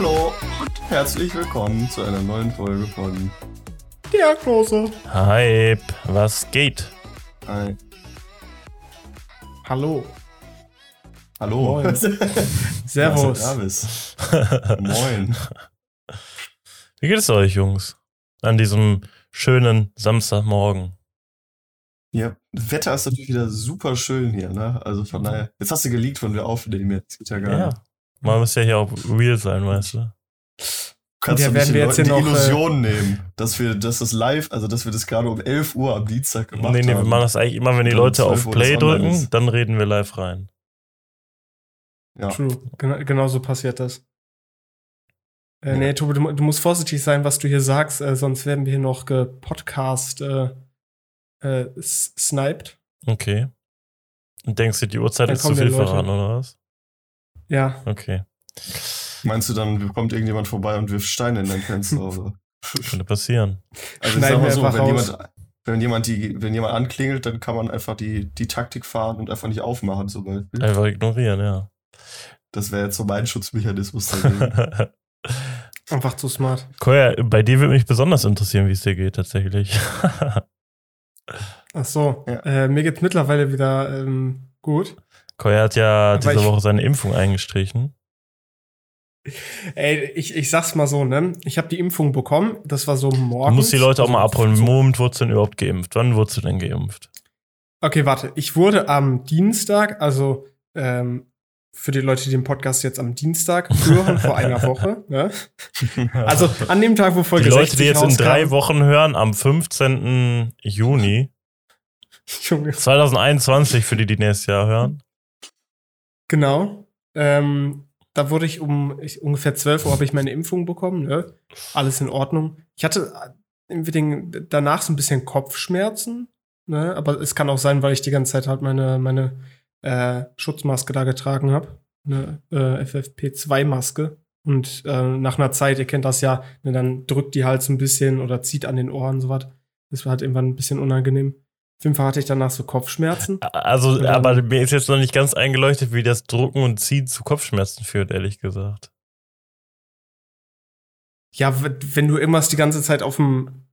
Hallo und herzlich willkommen zu einer neuen Folge von Diagnose. Hype, was geht? Hi. Hallo. Hallo. Moin. Servus. Moin. Wie geht es euch, Jungs? An diesem schönen Samstagmorgen. Ja, das Wetter ist natürlich wieder super schön hier, ne? Also von daher. Jetzt hast du geleakt, wenn wir aufnehmen jetzt. Geht ja gar Ja. nicht. Man muss ja hier auch real sein, weißt du? Kannst Ja, du werden wir jetzt Leuten die äh, Illusion nehmen, dass wir, dass das live, also dass wir das gerade um 11 Uhr am Dienstag gemacht nee, nee, wir haben. machen das eigentlich immer, wenn die Leute auf 12 Uhr Play drücken, ist. dann reden wir live rein. Ja. True. Genau, genau so passiert das. Äh, Nee, Tobi, du, du musst vorsichtig sein, was du hier sagst, äh, sonst werden wir hier noch gepodcast äh, äh, sniped. Okay. Und denkst du, die Uhrzeit Dann ist zu viel Leute. verraten, oder was? Ja. Okay. Meinst du dann, kommt irgendjemand vorbei und wirft Steine in dein Fenster? Oder? Könnte passieren. Also ich Schneiden sag wir mal so, wenn raus. jemand, wenn jemand die, wenn jemand anklingelt, dann kann man einfach die, die Taktik fahren und einfach nicht aufmachen zum Beispiel. Einfach ignorieren, ja. Das wäre jetzt so mein Schutzmechanismus dagegen. Einfach zu smart. Koya, bei dir würde mich besonders interessieren, wie es dir geht, tatsächlich. Ach so. Ja. Äh, mir geht's mittlerweile wieder ähm, gut. Koya hat ja Aber diese Woche seine Impfung eingestrichen. Ey, ich, ich sag's mal so, ne? Ich habe die Impfung bekommen. Das war so Du morgens. musst die Leute auch mal Also, abholen. Moment wurdest du denn überhaupt geimpft? Wann wurdest du denn geimpft? Okay, warte. Ich wurde am Dienstag, also ähm, für die Leute, die den Podcast jetzt am Dienstag hören, vor einer Woche. Ne? Also an dem Tag, wo Folge die Leute, 60 die jetzt in drei Wochen hören, am 15. Juni Junge, 2021, für die, die nächstes Jahr hören. Genau. Ähm, da wurde ich um ich, ungefähr 12 Uhr habe ich meine Impfung bekommen. Ne? Alles in Ordnung. Ich hatte äh, danach so ein bisschen Kopfschmerzen. Ne? Aber es kann auch sein, weil ich die ganze Zeit halt meine, meine äh, Schutzmaske da getragen habe. Eine äh, FFP2-Maske. Und äh, nach einer Zeit, ihr kennt das ja, ne, dann drückt die halt so ein bisschen oder zieht an den Ohren so was. Das war halt irgendwann ein bisschen unangenehm. Auf jeden Fall hatte ich danach so Kopfschmerzen. Also, aber mir ist jetzt noch nicht ganz eingeleuchtet, wie das Drucken und Ziehen zu Kopfschmerzen führt, ehrlich gesagt. Ja, wenn du irgendwas die ganze Zeit auf dem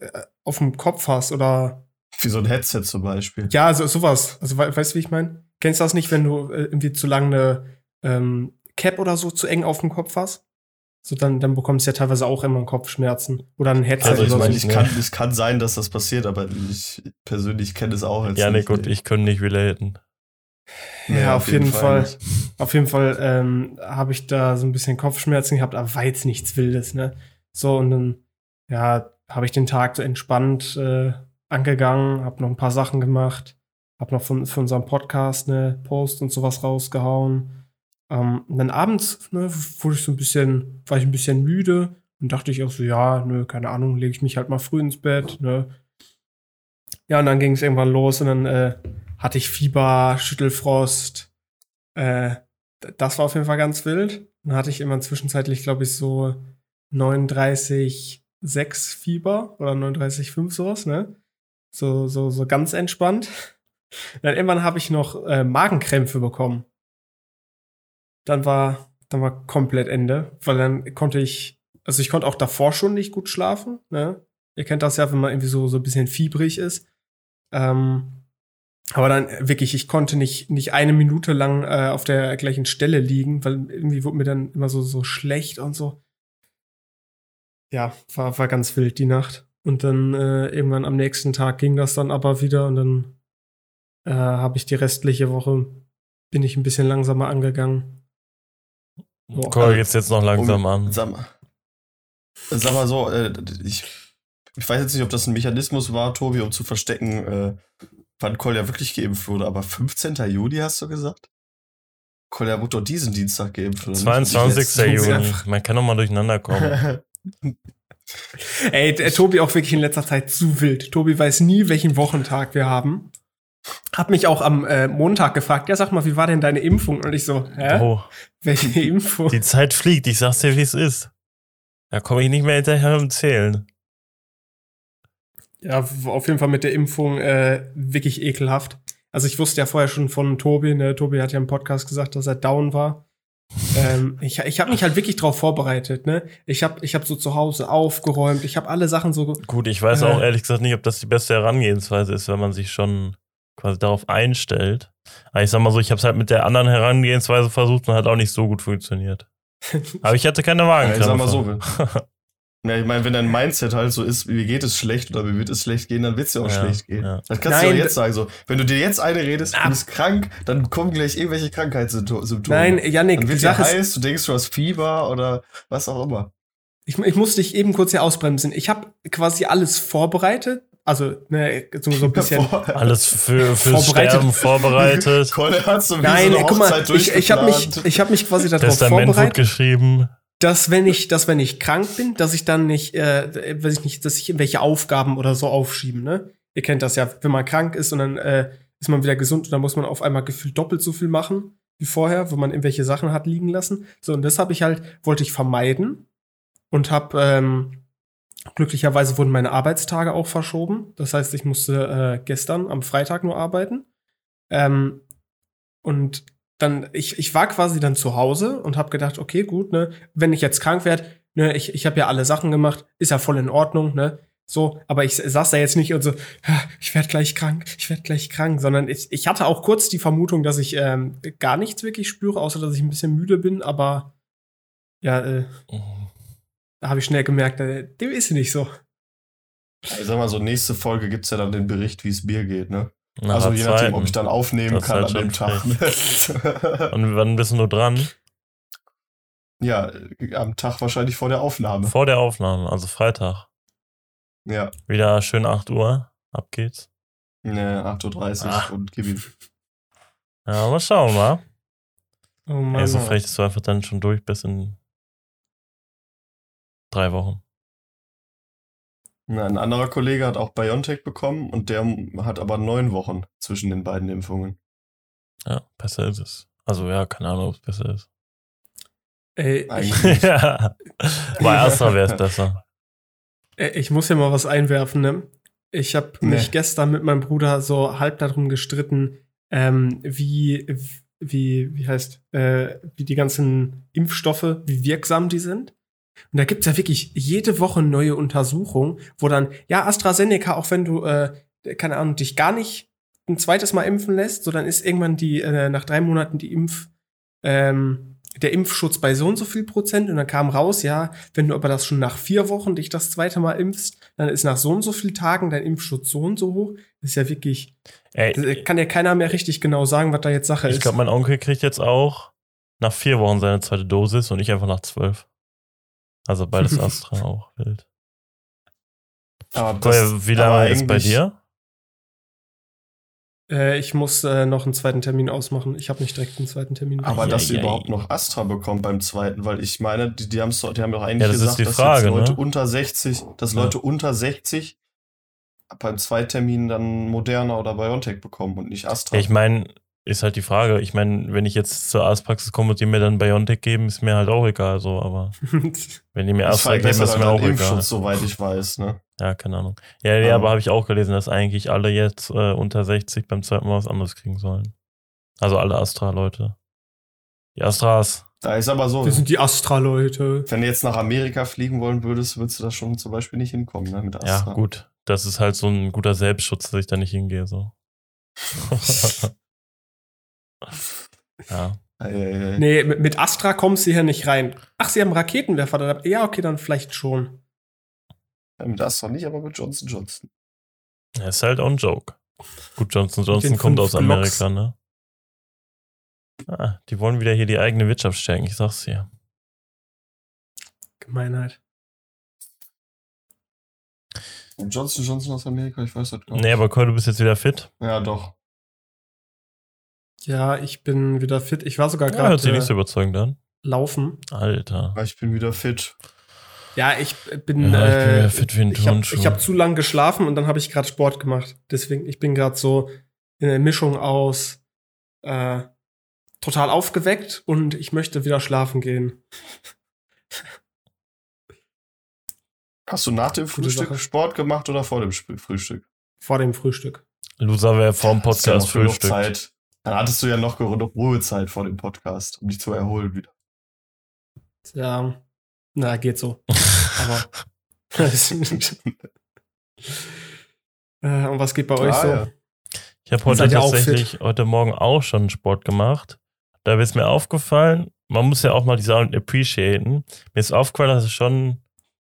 äh, auf dem Kopf hast oder Wie so ein Headset zum Beispiel. ja, also sowas. Also we weißt du, wie ich meine? Kennst du das nicht, wenn du äh, irgendwie zu lange eine ähm, Cap oder so zu eng auf dem Kopf hast? So dann, dann bekommst du ja teilweise auch immer Kopfschmerzen oder ein Headset Also ich oder meine, ich kann, es kann sein, dass das passiert, aber ich persönlich kenne es auch jetzt Janik nicht. und ich können nicht relaten. Nee, ja, auf jeden, Fall. nicht. Auf jeden Fall ähm, habe ich da so ein bisschen Kopfschmerzen gehabt, aber war jetzt nichts Wildes, ne? So, und dann, ja, habe ich den Tag so entspannt äh, angegangen, habe noch ein paar Sachen gemacht, habe noch von, von unserem Podcast eine Post und sowas rausgehauen. Ähm, und dann abends, ne, wurde ich so ein bisschen, war ich ein bisschen müde und dachte ich auch so, ja, nö, keine Ahnung, lege ich mich halt mal früh ins Bett, ne? Ja, und dann ging es irgendwann los und dann äh, hatte ich Fieber, Schüttelfrost. Äh, das war auf jeden Fall ganz wild. Dann hatte ich immer zwischenzeitlich, glaube ich, so 39,6 Fieber oder 39,5 sowas, ne? So, so, so ganz entspannt. Dann irgendwann habe ich noch äh, Magenkrämpfe bekommen. Dann war, dann war komplett Ende, weil dann konnte ich, also ich konnte auch davor schon nicht gut schlafen, ne? Ihr kennt das ja, wenn man irgendwie so, so ein bisschen fiebrig ist. Ähm, aber dann äh, wirklich, ich konnte nicht, nicht eine Minute lang äh, auf der gleichen Stelle liegen, weil irgendwie wurde mir dann immer so, so schlecht und so. Ja, war, war ganz wild die Nacht. Und dann äh, irgendwann am nächsten Tag ging das dann aber wieder und dann äh, habe ich die restliche Woche, bin ich ein bisschen langsamer angegangen. Boah. Koya geht's jetzt noch langsam Um- an. Sag, mal- sag mal so, äh, ich, ich weiß jetzt nicht, ob das ein Mechanismus war, Tobi, um zu verstecken, äh, wann Kolja wirklich geimpft wurde, aber 15. Juli hast du gesagt? Kolja wurde doch diesen Dienstag geimpft. oder nicht? 22. Letzten- Juni. Man kann doch mal durcheinander kommen. Ey, der Tobi auch wirklich in letzter Zeit zu wild. Tobi weiß nie, welchen Wochentag wir haben. Hab mich auch am äh, Montag gefragt, ja, sag mal, wie war denn deine Impfung? Und ich so, hä? Oh, Welche Impfung? die Zeit fliegt. Ich sag's dir, wie es ist. Da komme ich nicht mehr hinterher im Zählen. Ja, auf jeden Fall mit der Impfung äh, wirklich ekelhaft. Also ich wusste ja vorher schon von Tobi, ne, Tobi hat ja im Podcast gesagt, dass er down war. ähm, ich ich habe mich halt wirklich drauf vorbereitet. Ne? Ich habe ich hab so zu Hause aufgeräumt. Ich habe alle Sachen so. Gut, ich weiß Äh. auch ehrlich gesagt nicht, ob das die beste Herangehensweise ist, wenn man sich schon quasi darauf einstellt. Aber ich sag mal so, ich habe es halt mit der anderen Herangehensweise versucht und hat auch nicht so gut funktioniert. Aber ich hatte keine Ja, ich sag mal so, Ja, ich meine, wenn dein Mindset halt so ist, wie geht es schlecht oder wie wird es schlecht gehen, dann wird es ja auch Ja, schlecht gehen. ja. Das kannst du Nein, auch jetzt sagen. So, wenn du dir jetzt eine redest, du bist krank, dann kommen gleich irgendwelche Krankheitssymptome. Nein, Yannick, dann die wird dir Sache ist, heiß, du denkst, du hast Fieber oder was auch immer. ich, ich muss dich eben kurz hier ausbremsen. Ich habe quasi alles vorbereitet. Also, ne, so, so ein bisschen. Alles für, fürs Vorbereitet. Sterben vorbereitet. Kolle hat so Nein, so guck mal, ich, ich habe mich, ich hab mich quasi darauf Testament vorbereitet, geschrieben. dass wenn ich, dass wenn ich krank bin, dass ich dann nicht, äh, weiß ich nicht, dass ich irgendwelche Aufgaben oder so aufschieben, ne? Ihr kennt das ja, wenn man krank ist und dann äh, ist man wieder gesund und dann muss man auf einmal gefühlt doppelt so viel machen wie vorher, wo man irgendwelche Sachen hat liegen lassen. So, und das habe ich halt, wollte ich vermeiden und habe ähm, glücklicherweise wurden meine Arbeitstage auch verschoben. Das heißt, ich musste äh, gestern am Freitag nur arbeiten. Ähm, und dann, ich, ich war quasi dann zu Hause und habe gedacht, okay, gut, ne, wenn ich jetzt krank werde, ne, ich, ich habe ja alle Sachen gemacht, ist ja voll in Ordnung, ne? So, aber ich saß da jetzt nicht und so, "Ah, ich werde gleich krank, ich werde gleich krank, sondern ich, ich hatte auch kurz die Vermutung, dass ich ähm, gar nichts wirklich spüre, außer dass ich ein bisschen müde bin, aber ja, äh, da habe ich schnell gemerkt, äh, dem ist nicht so. Ich sag mal so, nächste Folge gibt's ja dann den Bericht, wie es Bier geht, ne? Nach also je nachdem, ob ich dann aufnehmen Das kann halt an dem Tag. Und wann bist du dran? ja, am Tag wahrscheinlich vor der Aufnahme. Vor der Aufnahme, also Freitag. Ja, Wieder schön 8 Uhr. Ab geht's. ne, 8.30 Uhr Ah. und gib ihm. Ja, mal schauen, mal. Oh Mann. Ey, so vielleicht ist du einfach dann schon durch bis in drei Wochen. Na, ein anderer Kollege hat auch BioNTech bekommen und der hat aber neun Wochen zwischen den beiden Impfungen. Ja, besser ist es. Also ja, keine Ahnung, ob es besser ist. Ey, ich, Eigentlich. ja. Bei Astra wäre es besser. Ich muss ja mal was einwerfen, ne? Ich habe Nee. mich gestern mit meinem Bruder so halb darum gestritten, ähm, wie, wie, wie heißt, äh, wie die ganzen Impfstoffe, wie wirksam die sind. Und da gibt's ja wirklich jede Woche neue Untersuchungen, wo dann, ja, AstraZeneca, auch wenn du, äh, keine Ahnung, dich gar nicht ein zweites Mal impfen lässt, so dann ist irgendwann die, äh, nach drei Monaten die Impf, ähm, der Impfschutz bei so und so viel Prozent und dann kam raus, ja, wenn du aber das schon nach vier Wochen dich das zweite Mal impfst, dann ist nach so und so viel Tagen dein Impfschutz so und so hoch. Das ist ja wirklich, Ey, kann ja keiner mehr richtig genau sagen, was da jetzt Sache ich ist. glaube, mein Onkel kriegt jetzt auch nach vier Wochen seine zweite Dosis und ich einfach nach zwölf. Also beides Astra auch wild. Aber Koya, wie aber lange ist bei dir? äh, ich muss äh, noch einen zweiten Termin ausmachen. Ich habe nicht direkt einen zweiten Termin. Aber dass sie Eieiei. überhaupt noch Astra bekommt beim zweiten, weil ich meine, die, die, haben's die haben doch eigentlich Ja, das ist gesagt, die dass Frage, jetzt Leute ne? unter 60, dass Ja. Leute unter 60 beim Zweitermin dann Moderna oder BioNTech bekommen und nicht Astra. Ja, ich meine, ist halt die Frage. Ich meine, wenn ich jetzt zur Arztpraxis komme und die mir dann Biontech geben, ist mir halt auch egal so, aber wenn die mir das Astra geben, ist mir auch den egal. Impfschutz, soweit ich weiß, ne? Ja, keine Ahnung. Ja, ja Ähm. aber habe ich auch gelesen, dass eigentlich alle jetzt äh, unter 60 beim zweiten Mal was anderes kriegen sollen. Also alle Astra-Leute. Die Astras. Da ist aber so, Wir sind die Astra-Leute. wenn du jetzt nach Amerika fliegen wollen würdest, würdest du da schon zum Beispiel nicht hinkommen, ne? Mit Ja, Astra. gut. Das ist halt so ein guter Selbstschutz, dass ich da nicht hingehe. So. ja. Nee, mit, mit Astra kommen sie hier nicht rein. Ach, sie haben Raketenwerfer. da- Ja, okay, dann vielleicht schon. Ja, Mit Astra nicht, aber mit Johnson Johnson. Ja, Ist halt auch ein Joke. Gut, Johnson Johnson kommt aus Glocks. Amerika, ne? Ah, die wollen wieder hier die eigene Wirtschaft stärken, ich sag's dir. Gemeinheit. Und Johnson Johnson aus Amerika, ich weiß das gar nicht. Nee, aber Cole, du bist jetzt wieder fit. Ja, doch. Ja, ich bin wieder fit. Ich war sogar Ja, hört sich gerade nicht so äh, überzeugend an. laufen. Alter. Ich bin wieder fit. Ja, ich bin, Ja, ich bin äh, wieder fit wie ein ich habe hab zu lang geschlafen und dann habe ich gerade Sport gemacht. Deswegen, ich bin gerade so in der Mischung aus äh, total aufgeweckt und ich möchte wieder schlafen gehen. Hast du nach dem Frühstück. Sport gemacht oder vor dem Sp Frühstück? Vor dem Frühstück. Loser wäre vorm Podcast Frühstück. Zeit. Dann hattest du ja noch genug Ruhezeit vor dem Podcast, um dich zu erholen wieder. Ja, na, geht so. Aber. äh, und was geht bei euch Ah, so? ja. Ich habe heute tatsächlich heute Morgen auch schon Sport gemacht. Da ist mir aufgefallen, man muss ja auch mal die Sachen appreciaten. Mir ist aufgefallen, dass es schon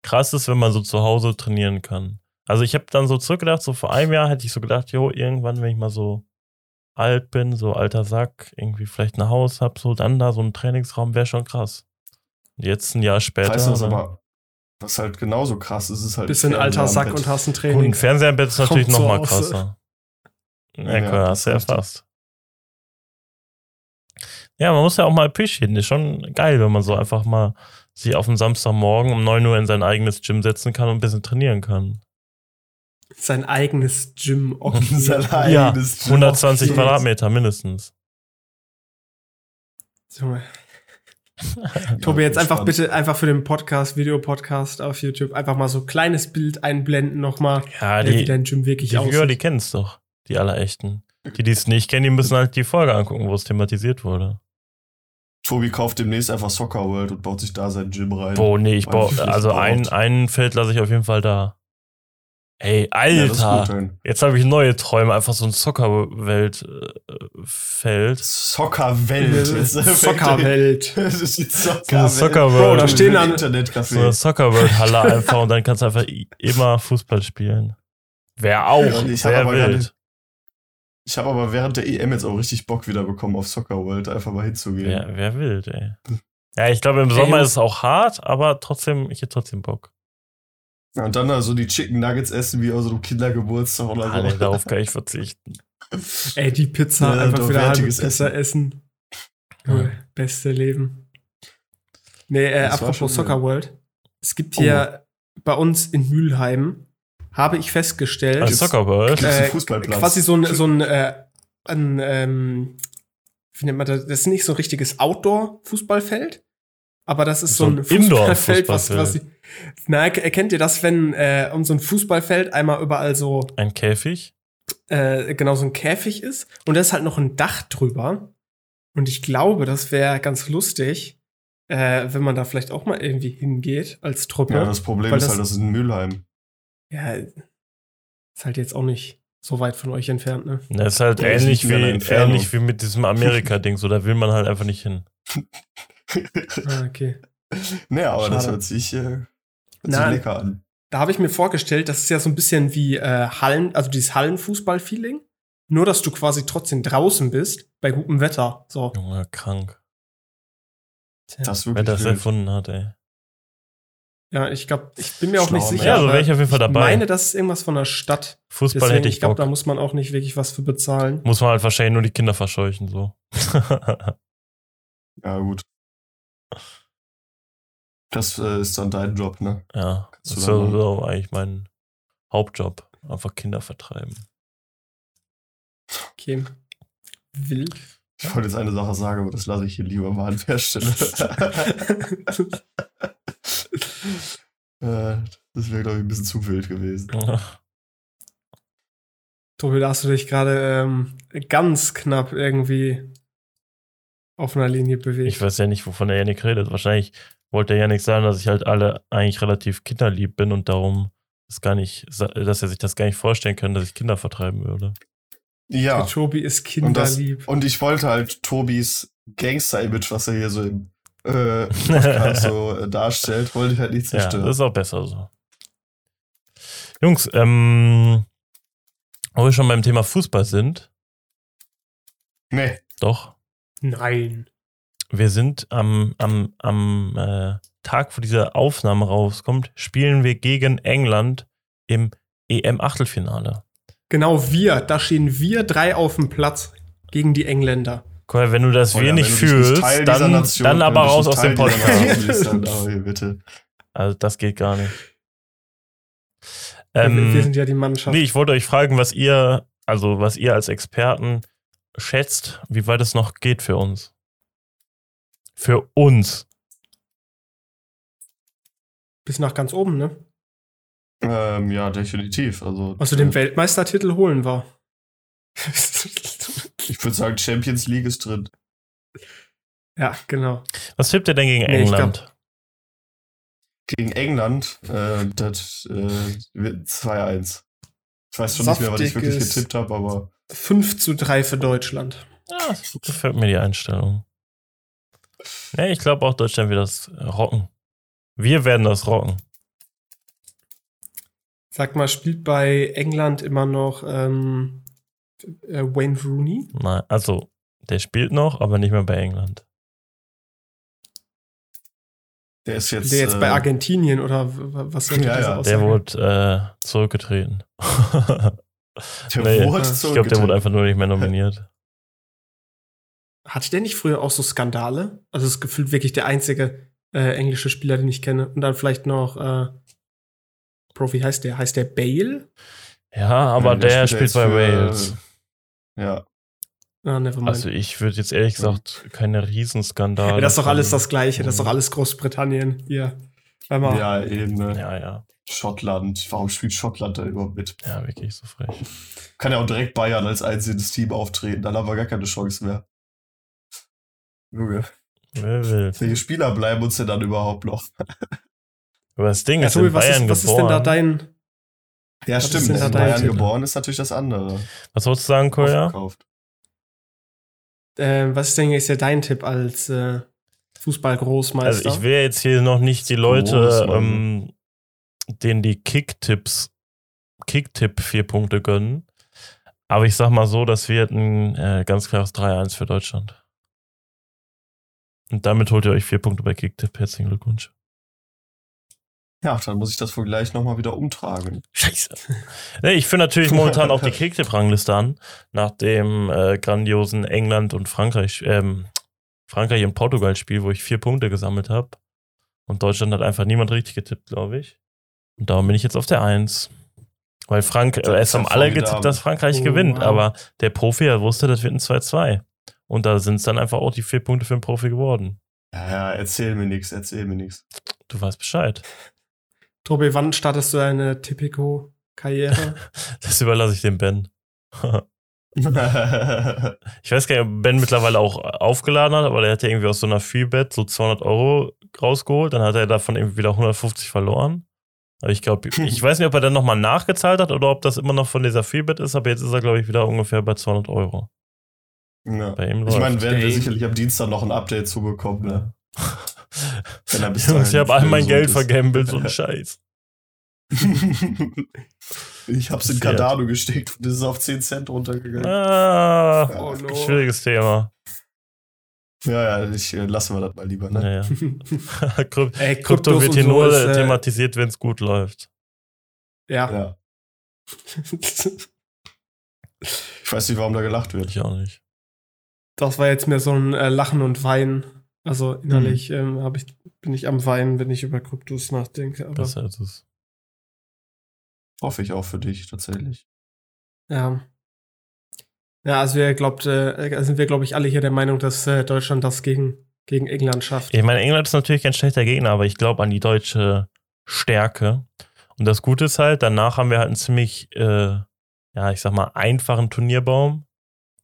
krass ist, wenn man so zu Hause trainieren kann. Also ich habe dann so zurückgedacht, so vor einem Jahr hätte ich so gedacht, jo, irgendwann, wenn ich mal so alt bin, so alter Sack, irgendwie vielleicht ein Haus hab, so dann da so ein Trainingsraum wäre schon krass. Jetzt ein Jahr später. Weißt du, was aber, was halt genauso krass ist, ist halt. Bisschen alter Sack und hast ein Training. ein Fernseher im Bett ist natürlich so noch mal aus, krasser. Ja, Ja, klar, das hast du fast. Ja, man muss ja auch mal appreciaten. Ist schon geil, wenn man so einfach mal sich auf den Samstagmorgen um 9 Uhr in sein eigenes Gym setzen kann und ein bisschen trainieren kann. Sein eigenes Gym. Okay. Sein Ja, eigenes Gym. 120 Okay. Quadratmeter mindestens. Junge. Tobi, jetzt Ja, einfach bitte, einfach für den Podcast, Videopodcast auf YouTube, einfach mal so ein kleines Bild einblenden nochmal, Ja, äh, wie die, dein Gym wirklich die aussieht. die kennen es doch. Die aller echten. Die, die es nicht kennen, die müssen halt die Folge angucken, wo es thematisiert wurde. Tobi kauft demnächst einfach Soccer World und baut sich da sein Gym rein. Boah, nee, ich baue, also braucht. ein, ein Feld lasse ich auf jeden Fall da. Ey, Ja, Alter. dann. Jetzt habe ich neue Träume, einfach so ein Soccerwelt-Feld. Soccerwelt. Soccerwelt. Das ist die So eine Soccerwelt. Soccerworld. Bro, da stehen dann- so eine Internetcafé. Soccerworld-Halle einfach und dann kannst du einfach immer Fußball spielen. Wäre auch Ja, ich aber wild. Ich habe aber während der EM jetzt auch richtig Bock wieder bekommen, auf Soccer World einfach mal hinzugehen. Wäre wär wild, ey. Ja, ich glaube, im Sommer ist es auch hart, aber trotzdem, ich hätte trotzdem Bock. Ja, Und dann da so die Chicken Nuggets essen wie aus so einem Kindergeburtstag oder so. darauf kann ich verzichten. Ey, die Pizza, Ja, einfach wieder halbe Pizza essen. Junge, Beste Leben. Nee, äh, Das apropos schon Soccer geil. World. Es gibt hier bei uns in Mülheim, habe ich festgestellt, Also Soccer World. Äh, Fußballplatz? quasi so ein, so ein, äh, ein ähm, wie nennt man das? Das ist nicht so ein richtiges Outdoor-Fußballfeld, aber das ist so, So ein ein Fußballfeld, was quasi. Na, erkennt ihr das, wenn äh, um so ein Fußballfeld einmal überall so Ein Käfig. äh, genau so ein Käfig ist und da ist halt noch ein Dach drüber. Und ich glaube, das wäre ganz lustig, äh, wenn man da vielleicht auch mal irgendwie hingeht als Truppe. Ja, das Problem Weil ist das- halt, das ist in Mülheim. Ja, ist halt jetzt auch nicht so weit von euch entfernt, ne? Das ist halt Ja, ähnlich, wie, ähnlich wie mit diesem Amerika-Ding. So, da will man halt einfach nicht hin. Ah, okay. nee, aber das Schade. hört sich, äh, hört sich Nein. lecker an. Da habe ich mir vorgestellt, das ist ja so ein bisschen wie äh, Hallen, also dieses Hallenfußball-Feeling. Nur, dass du quasi trotzdem draußen bist, bei gutem Wetter. So. Junge, krank. Tja. Das ist Wer wirklich das wild. erfunden hat, ey. Ja, ich glaube, ich bin mir auch nicht sicher. Ja, also aber wäre ich auf jeden Fall Ich dabei. meine, das ist irgendwas von der Stadt. Fußball Deswegen, hätte ich ich glaube, da muss man auch nicht wirklich was für bezahlen. Muss man halt wahrscheinlich nur die Kinder verscheuchen, so. Ja, gut. Das äh, ist dann dein Job, ne? ja, Kannst das ist so, so eigentlich mein Hauptjob. Einfach Kinder vertreiben. Okay. Wild. Ich wollte jetzt eine Sache sagen, aber das lasse ich hier lieber mal an der Stelle. äh, das wäre, glaube ich, ein bisschen zu wild gewesen. Tobi, da hast du dich gerade ähm, ganz knapp irgendwie auf einer Linie bewegt. Ich weiß ja nicht, wovon der Janik redet. Wahrscheinlich wollte der Janik sagen, dass ich halt alle eigentlich relativ kinderlieb bin und darum ist gar nicht, dass er sich das gar nicht vorstellen kann, dass ich Kinder vertreiben würde. Ja. Der Tobi ist Und, das, kinderlieb. und ich wollte halt Tobis Gangster-Image, was er hier so im äh, Podcast so äh, darstellt, wollte ich halt nicht Ja, zerstören. das ist auch besser so. Jungs, ähm, wo wir schon beim Thema Fußball sind, nee. doch, Nein. Wir sind am, am, am äh, Tag, wo diese Aufnahme rauskommt, spielen wir gegen England im EM-Achtelfinale. Genau wir, da stehen wir drei auf dem Platz gegen die Engländer. Cool, wenn du das Oh wir ja, nicht du dich fühlst, dieser dann, Nation- dann aber raus nicht aus dem Nation Podcast. bitte. Also das geht gar nicht. wir, Ähm, wir sind ja die Mannschaft. Nee, ich wollte euch fragen, was ihr, also was ihr als Experten schätzt, wie weit es noch geht für uns. Für uns. Bis nach ganz oben, ne? Ähm, ja, definitiv. Also, Also den Weltmeistertitel holen wir. ich würde sagen, Champions League ist drin. ja, genau. Was tippt ihr denn gegen Nee, England? gegen England, äh, das äh, wird 2-1. Ich weiß schon nicht mehr, was ich wirklich getippt habe, aber 5 zu 3 für Deutschland. Ja, gefällt mir die Einstellung. Nee, ich glaube auch Deutschland wird das rocken. Wir werden das rocken. Sag mal, spielt bei England immer noch ähm, äh, Wayne Rooney? Nein, also, der spielt noch, aber nicht mehr bei England. der ist jetzt. Der jetzt äh, bei Argentinien oder was sollte Ja, ja, Der Aussage? wurde äh, zurückgetreten. Der Nee, wurde ich ich glaube, der wurde einfach nur nicht mehr nominiert. Hatte der nicht früher auch so Skandale? Also es ist gefühlt wirklich der einzige äh, englische Spieler, den ich kenne. Und dann vielleicht noch äh, Profi heißt der? Heißt der Bale? Ja, aber Nein, der der, spielt ja bei für- Wales. Ja. Ah, never mind. Also ich würde jetzt ehrlich gesagt keine Riesenskandale. ja, das ist doch alles das Gleiche. Das ist doch alles Großbritannien. Hier. Einmal. Ja, eben. Ne? Ja, ja. Schottland. Warum spielt Schottland da überhaupt mit? Ja, wirklich so frech. Kann ja auch direkt Bayern als einzelnes Team auftreten. Dann haben wir gar keine Chance mehr. Junge, Wer will. welche Spieler bleiben uns denn dann überhaupt noch? Aber das Ding Ja, ist, Tobi, in was, Bayern ist, was ist denn geboren. da dein. Ja, Was ist stimmt. denn da In dein Bayern Titel? geboren ist natürlich das andere. was wolltest du sagen, Kolja? Aufgekauft. Äh, was ist denn jetzt dein Tipp als äh, Fußball-Großmeister? Also ich will jetzt hier noch nicht die Leute, ähm, denen die Kick-Tipps, Kick-Tipp vier Punkte gönnen. Aber ich sag mal so, das wird ein äh, ganz klares 3-1 für Deutschland. Und damit holt ihr euch vier Punkte bei Kicktipp. Herzlichen Glückwunsch. Ja, dann muss ich das wohl gleich nochmal wieder umtragen. Scheiße. Nee, ich führe natürlich momentan auch die Kicktipp-Rangliste an, nach dem äh, grandiosen England und Frankreich, ähm, Frankreich und Portugal-Spiel, wo ich vier Punkte gesammelt habe. Und Deutschland hat einfach niemand richtig getippt, glaube ich. Und darum bin ich jetzt auf der Eins. Weil Frank, äh, es haben alle getippt, dass Frankreich Oh, gewinnt, aber der Profi ja wusste, das wird ein 2-2. Und da sind es dann einfach auch die vier Punkte für den Profi geworden. Ja, ja, erzähl mir nichts, erzähl mir nichts. Du weißt Bescheid. Tobi, wann startest du deine Tipico-Karriere? Das überlasse ich dem Ben. Ich weiß gar nicht, ob Ben mittlerweile auch aufgeladen hat, aber der hat ja irgendwie aus so einer Freebet so 200 Euro rausgeholt. Dann hat er davon irgendwie wieder 150 verloren. Aber ich glaube, ich weiß nicht, ob er dann nochmal nachgezahlt hat oder ob das immer noch von dieser Freebet ist, aber jetzt ist er, glaube ich, wieder ungefähr bei 200 Euro. Ja. Bei ihm Ich meine, werden wir sicherlich am Dienstag noch ein Update zubekommen, ne? Wenn er bis Jungs, ich habe all mein Geld ist. vergambelt, so ein Scheiß. ich hab's in Passiert. Cardano gesteckt und es ist auf 10 Cent runtergegangen. Ah, Oh no. schwieriges Thema. Ja, ja, ich, äh, lassen wir das mal lieber, ne? Naja. Kryp- Ey, Krypto wird hier so nur ist, äh, thematisiert, wenn es gut läuft. Ja. Ja. Ich weiß nicht, warum da gelacht wird. Ich auch nicht. Das war jetzt mehr so ein äh, Lachen und Weinen. Also Mhm. innerlich ähm, hab ich, bin ich am Weinen, wenn ich über Kryptos nachdenke. Aber Besser ist es. Hoffe ich auch für dich, tatsächlich. ja. Ja, also wir glaubt, äh, sind wir, glaube ich, alle hier der Meinung, dass äh, Deutschland das gegen, gegen England schafft. Ich meine, England ist natürlich kein schlechter Gegner, aber ich glaube an die deutsche Stärke. Und das Gute ist halt, danach haben wir halt einen ziemlich, äh, ja, ich sag mal, einfachen Turnierbaum.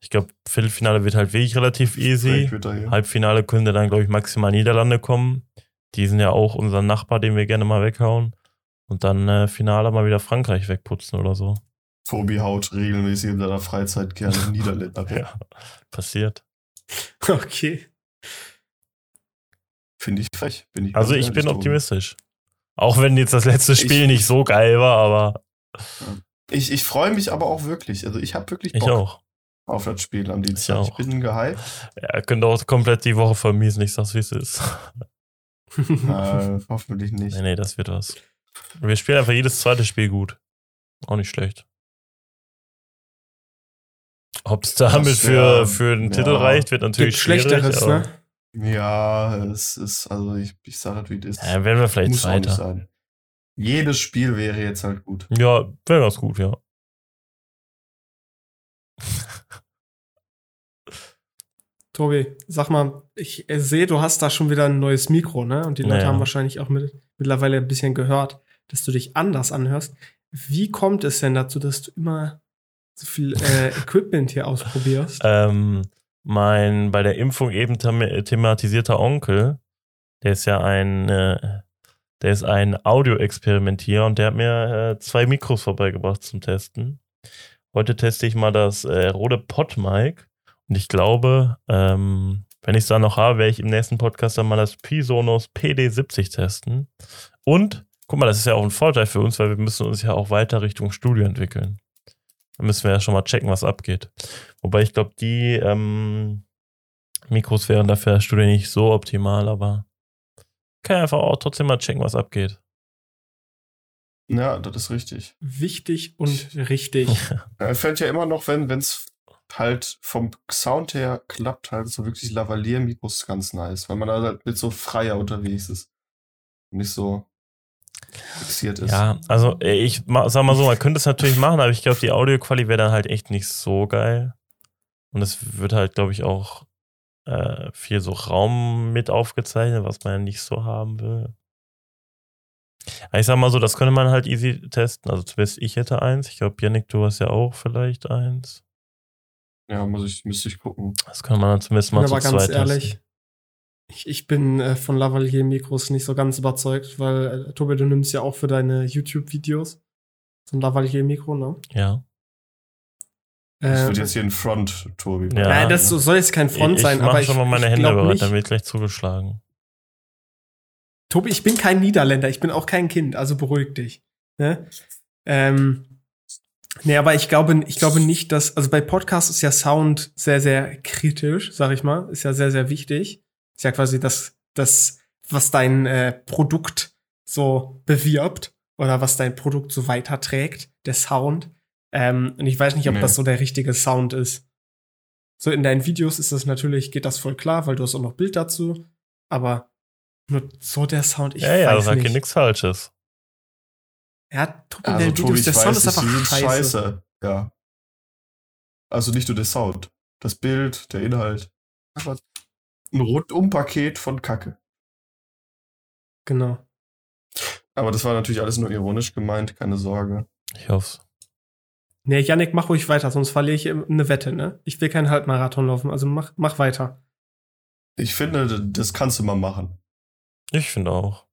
Ich glaube, Viertelfinale wird halt wirklich relativ easy. Da hier. Halbfinale können dann, glaube ich, maximal Niederlande kommen. Die sind ja auch unser Nachbar, den wir gerne mal weghauen. Und dann äh, Finale mal wieder Frankreich wegputzen oder so. Tobi haut regelmäßig in seiner Freizeit gerne Niederländer weg. Ja, passiert. Okay. Finde ich frech. Bin ich Also ich bin Tobi. optimistisch. Auch wenn jetzt das letzte Spiel Ich- nicht so geil war, aber Ich, ich freue mich aber auch wirklich. Also ich habe wirklich ich Bock auch. Auf das Spiel am Dienstag. Ich Ich, auch. bin gehypt. Er könnte auch komplett die Woche vermiesen, ich sag's wie es ist. äh, hoffentlich nicht. Nee, nee, das wird was. Wir spielen einfach jedes zweite Spiel gut. Auch nicht schlecht. Ob es damit Das für, für den ja. Titel reicht, wird natürlich Gibt schwierig. Schlechteres, aber- ne? Ja, es ist, also ich, ich sage das, wie es ist. Ja, werden wir vielleicht Muss Zweiter. sein. Jedes Spiel wäre jetzt halt gut. Ja, wäre ganz gut, ja. Tobi, sag mal, ich äh, sehe, du hast da schon wieder ein neues Mikro, ne? Und die Leute Naja. haben wahrscheinlich auch mit, mittlerweile ein bisschen gehört, dass du dich anders anhörst. Wie kommt es denn dazu, dass du immer so viel äh, Equipment hier ausprobierst? Ähm, mein bei der Impfung eben them thematisierter Onkel, der ist ja ein, äh, Der ist ein Audio-Experimentierer und der hat mir äh, zwei Mikros vorbeigebracht zum Testen. Heute teste ich mal das äh, Rode PodMic und ich glaube, ähm, wenn ich es dann noch habe, werde ich im nächsten Podcast dann mal das Pisonos PD70 testen. Und, guck mal, das ist ja auch ein Vorteil für uns, weil wir müssen uns ja auch weiter Richtung Studio entwickeln. Da müssen wir ja schon mal checken, was abgeht. Wobei ich glaube, die ähm, Mikros wären dafür das Studio nicht so optimal, aber kann einfach auch trotzdem mal checken, was abgeht. Ja, das ist richtig. Wichtig und richtig. Ja, Ich fände ja immer noch, wenn es halt vom Sound her klappt, halt so wirklich Lavalier-Mikros ganz nice, weil man da halt mit so freier unterwegs ist. Nicht so fixiert ist. Ja, also äh, ich sag mal so, man könnte es natürlich machen, aber ich glaube, die Audioqualität wäre dann halt echt nicht so geil. Und es wird halt, glaube ich, auch äh, viel so Raum mit aufgezeichnet, was man ja nicht so haben will. Ich sag mal so, das könnte man halt easy testen. Also zumindest ich hätte eins. Ich glaube, Yannick, du hast ja auch vielleicht eins. Ja, muss ich, müsste ich gucken. Das kann man dann zumindest mal zu aber ganz ehrlich, ich, ich bin äh, von Lavalier-Mikros nicht so ganz überzeugt, weil, äh, Tobi, du nimmst ja auch für deine YouTube-Videos so ein Lavalier-Mikro, ne? Ja. Das Äh, wird jetzt hier ein Front, Tobi. Ja. Nein, das so- soll jetzt kein Front ich sein, ich mache aber ich, schon mal meine Hände bereit, dann wird gleich zugeschlagen. Tobi, ich bin kein Niederländer, ich bin auch kein Kind, also beruhig dich. Ne? Ähm, nee, aber ich glaube, ich glaube nicht, dass, also bei Podcasts ist ja Sound sehr, sehr kritisch, sag ich mal, ist ja sehr, sehr wichtig. Ist ja quasi das, das, was dein äh, Produkt so bewirbt oder was dein Produkt so weiterträgt, der Sound. Ähm, und ich weiß nicht, ob Nee. das so der richtige Sound ist. So in deinen Videos ist das natürlich, geht das voll klar, weil du hast auch noch Bild dazu. Aber nur so der Sound, ich ja, ja, weiß sag hier nicht. nichts Falsches. Ja, in Also, Videos, der Sound ist nicht, einfach scheiße. scheiße. Ja. Also nicht nur der Sound. Das Bild, der Inhalt. Aber ein Rundumpaket von Kacke. Genau. Aber das war natürlich alles nur ironisch gemeint, keine Sorge. Ich hoffe Nee, Yannick, mach ruhig weiter, sonst verliere ich eine Wette, ne? Ich will keinen Halbmarathon laufen, also mach, mach weiter. Ich finde, das kannst du mal machen. Ich finde auch.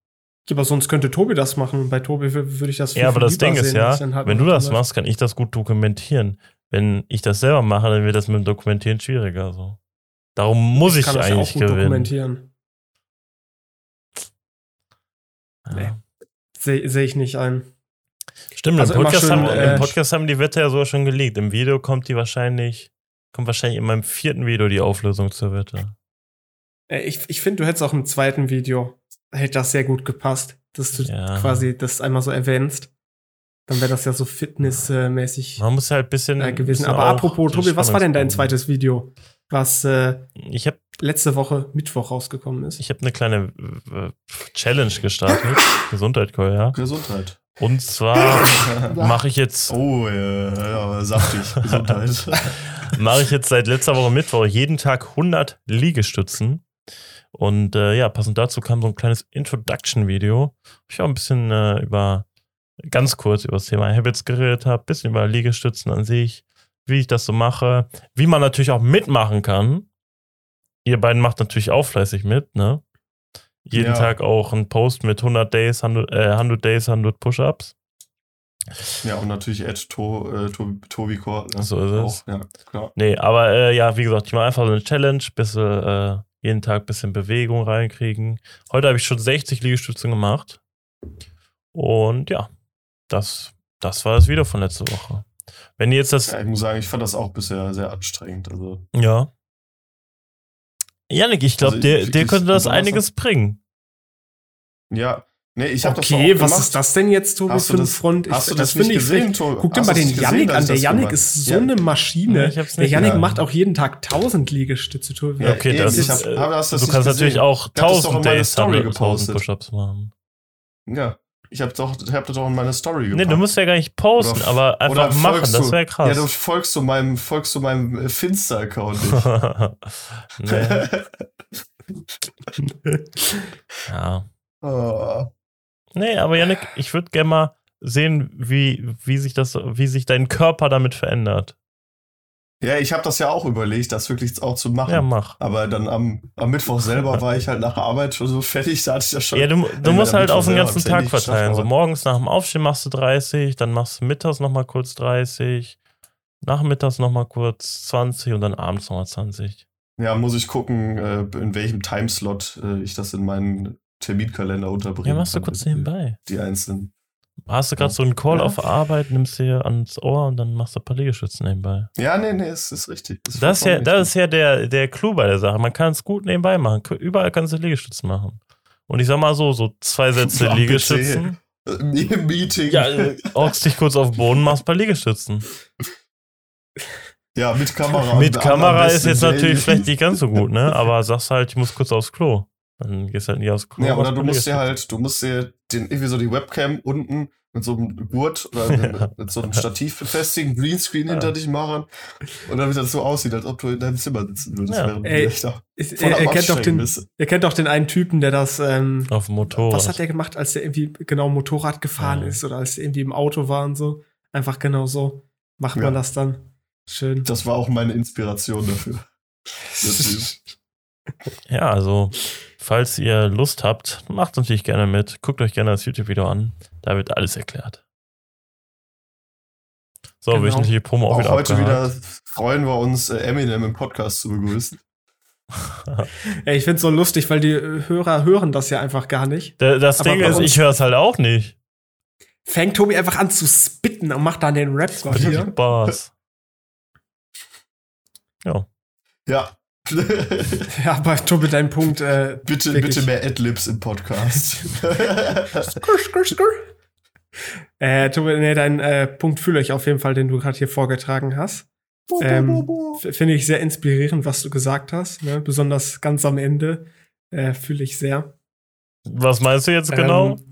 Ja, aber sonst könnte Tobi das machen. Bei Tobi wür- würde ich das viel, Ja, aber viel das Ding lieber ist sehen, ja, wenn du das machst, kann ich das gut dokumentieren. Wenn ich das selber mache, dann wird das mit dem Dokumentieren schwieriger. So. Darum muss ich kann das ja eigentlich auch gut gewinnen. dokumentieren. Ja. Nee. Sehe seh ich nicht ein. Stimmt, Also im, Podcast schön, haben, äh, im Podcast haben die Wette ja sogar schon gelegt. Im Video kommt die wahrscheinlich, kommt wahrscheinlich in meinem vierten Video die Auflösung zur Wette. Äh, Ich, ich finde, du hättest auch im zweiten Video, hätte das sehr gut gepasst, dass du Ja. quasi das einmal so erwähnst. Dann wäre das ja so fitnessmäßig Man muss halt ein bisschen. äh, gewesen. Aber apropos, Tobi, was war denn dein zweites Video, was äh, Ich habe letzte Woche Mittwoch rausgekommen ist? ich hab eine kleine äh, Challenge gestartet. Gesundheit, Cole, ja. Gesundheit. Und zwar mache ich jetzt Oh, ja, ja, saftig. Gesundheit. mache ich jetzt seit letzter Woche Mittwoch jeden Tag 100 Liegestützen. Und äh, ja, passend dazu kam so ein kleines Introduction-Video. wo Ich auch ein bisschen äh, über, ganz kurz über das Thema Habits geredet habe, bisschen über Liegestützen an sich, wie ich das so mache, wie man natürlich auch mitmachen kann. Ihr beiden macht natürlich auch fleißig mit, ne? Jeden Ja. Tag auch ein Post mit 100 Days, 100, äh, 100 Days, 100 Push-Ups. ja, und natürlich Ed to, äh, to, Tobi Kort. Ne? So ist es. Auch, ja, klar. Nee, aber äh, ja, wie gesagt, ich mache einfach so eine Challenge, bisschen, äh, jeden Tag ein bisschen Bewegung reinkriegen. Heute habe ich schon 60 Liegestützen gemacht. Und ja, das, das war das Video von letzter Woche. Wenn ihr jetzt das. Ja, ich muss sagen, ich fand das auch bisher sehr anstrengend. Also, Ja. Janik, ich glaube, Also dir, dir könnte das einiges bringen. ja. Nee, ich habe das doch Okay, auch was gemacht. ist das denn jetzt, Tobi, Hast für du ein das- Front? Ich, Hast du das, finde nicht ich gesehen. Tobi? Guck dir mal du den das Yannick an. Der das Yannick gemacht- ist so Ja. eine Maschine. Ja, ich hab's der Yannick gesehen. macht auch jeden Tag 1000 Liegestütze, Tobi. Ja, okay, das ich ist. hab- äh, hab das du kannst gesehen. natürlich auch Ich hab das doch in 1000 meine Days, Story 100 gepostet. 1000 Push-Ups machen. Ja, ich habe doch, ich hab das doch in meine Story Nee, gepackt. du musst ja gar nicht posten, Oder- aber einfach oder machen, folgst das du- wäre krass. Ja, du folgst du meinem, folgst du meinem äh, Finster-Account nicht. nee. Ja. oh. Nee, aber Janik, ich würde gerne mal sehen, wie, wie sich das, wie sich dein Körper damit verändert. Ja, ich habe das ja auch überlegt, das wirklich auch zu machen. Ja, mach. Aber dann am, am Mittwoch selber war ich halt nach der Arbeit schon so fertig, da hatte ich das schon. Ja, du, du musst halt Mittwoch auf den ganzen Tag verteilen. So morgens nach dem Aufstehen machst du 30, dann machst du mittags nochmal kurz 30, nachmittags nochmal kurz 20 und dann abends nochmal 20. Ja, muss ich gucken, äh, in welchem Timeslot äh, ich das in meinen Terminkalender unterbringe. Ja, machst du kurz nebenbei. Die einzelnen. Hast du gerade so einen Call Ja. auf Arbeit, nimmst dir ans Ohr und dann machst du ein paar Liegestützen nebenbei. Ja, nee, nee, es ist richtig. Das ist ja, das ist ja der, der Clou bei der Sache. Man kann es gut nebenbei machen. Überall kannst du Liegestützen machen. Und ich sag mal so, so zwei Sätze Ja, Liegestützen. Im Meeting. Ja, äh, hockst dich kurz auf den Boden, machst ein paar Liegestützen. Ja, mit Kamera. Mit Kamera am ist jetzt natürlich vielleicht nicht ganz so gut, ne? Aber sagst halt, ich muss kurz aufs Klo. Dann gehst halt nicht aufs Klo. Ja, oder du musst dir halt, du musst dir den, irgendwie so die Webcam unten mit so einem Gurt oder mit, Ja. mit so einem Stativ befestigen, Greenscreen Ja. hinter dich machen und damit das so aussieht, als ob du in deinem Zimmer sitzen würdest, Ja. Ey, du Ist, am ihr, kennt doch den, ihr kennt doch den einen Typen, der das. Ähm, Auf dem Motorrad. was hat er gemacht, als er irgendwie genau Motorrad gefahren Ja. ist oder als er irgendwie im Auto war und so? Einfach genau so macht man Ja. das dann. Schön. Das war auch meine Inspiration dafür. Der. Ja, also, falls ihr Lust habt, macht natürlich gerne mit. Guckt euch gerne das YouTube-Video an. Da wird alles erklärt. So, Genau. wöchentliche Promo auch, Auch wieder heute abgehakt. wieder freuen wir uns, äh, Eminem im Podcast zu begrüßen. Ja, ich find's so lustig, weil die äh, Hörer hören das ja einfach gar nicht. Da- Das Aber Ding ist, ich höre es halt auch nicht. Fängt Tobi einfach an zu spitten und macht dann den Rap hier. Spaß. Ja. Ja. Ja, aber Tobi, dein Punkt. Äh, bitte, Wirklich. bitte mehr Adlibs im Podcast. skur, skur, skur. Äh, Tobi, nee, dein äh, Punkt fühle ich auf jeden Fall, den du gerade hier vorgetragen hast. Ähm, Finde ich sehr inspirierend, was du gesagt hast. Ne? Besonders ganz am Ende. Äh, Fühle ich sehr. Was meinst du jetzt genau? Ähm,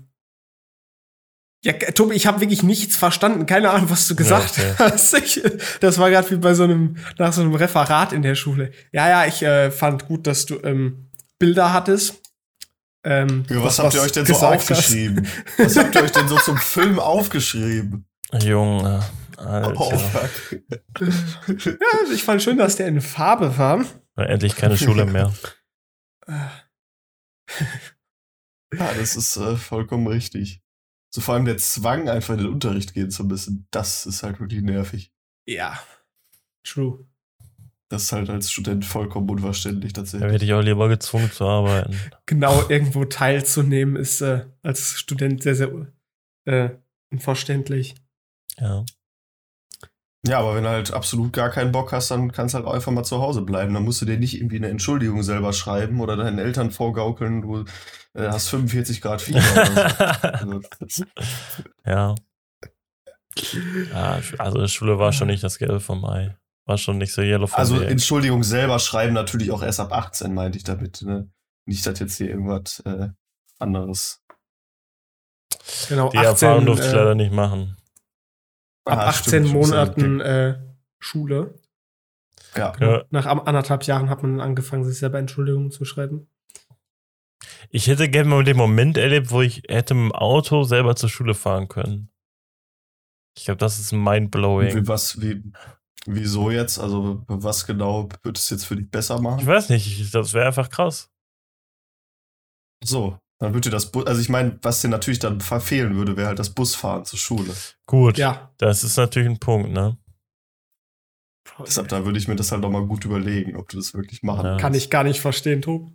ja, Tobi, ich habe wirklich nichts verstanden. Keine Ahnung, was du gesagt okay. hast. Ich, das war gerade wie bei so einem, nach so einem Referat in der Schule. Ja, ja, ich äh, fand gut, dass du ähm, Bilder hattest. Ähm, Ja, was das, habt ihr euch denn so aufgeschrieben? Was habt ihr euch denn so zum Film aufgeschrieben? Junge, Alter. Oh. Ja, ich fand schön, dass der in Farbe war. Endlich keine Schule mehr. Ja, das ist äh, vollkommen richtig. So vor allem der Zwang, einfach in den Unterricht gehen zu müssen, das ist halt wirklich nervig. Ja, true. Das ist halt als Student vollkommen unverständlich Da tatsächlich. werde ich auch lieber gezwungen zu arbeiten. Genau, irgendwo teilzunehmen ist äh, als Student sehr, sehr äh, unverständlich. Ja. Ja, aber wenn du halt absolut gar keinen Bock hast, dann kannst du halt einfach mal zu Hause bleiben. Dann musst du dir nicht irgendwie eine Entschuldigung selber schreiben oder deinen Eltern vorgaukeln, du äh, hast 45 Grad Fieber. oder so. Also, ja. ja. Also Schule war schon nicht das Gelbe vom Ei. War schon nicht so yellow vom Also Weg. Entschuldigung selber schreiben natürlich auch erst ab 18, meinte ich damit. Ne? Nicht, dass jetzt hier irgendwas äh, anderes. Genau, Die Erfahrung durfte ich äh, leider nicht machen. Ab Ah, 18 stimmt, Monaten äh, Schule. Ja. Ja. Nach anderthalb Jahren hat man angefangen, sich selber Entschuldigungen zu schreiben. Ich hätte gerne mal den Moment erlebt, wo ich hätte mit dem Auto selber zur Schule fahren können. Ich glaube, das ist Wie, mindblowing. was, wie, wieso jetzt? Also, was genau wird es jetzt für dich besser Ich machen? weiß nicht, ich- das wäre einfach krass. So, dann würde dir das Bu Also, ich meine, was dir natürlich dann verfehlen würde, wäre halt das Busfahren zur Schule. Gut, Ja. das ist natürlich ein Punkt, ne? Deshalb, da würde ich mir das halt noch mal gut überlegen, ob du das wirklich machen Ja. Kann ich gar nicht verstehen, Tob.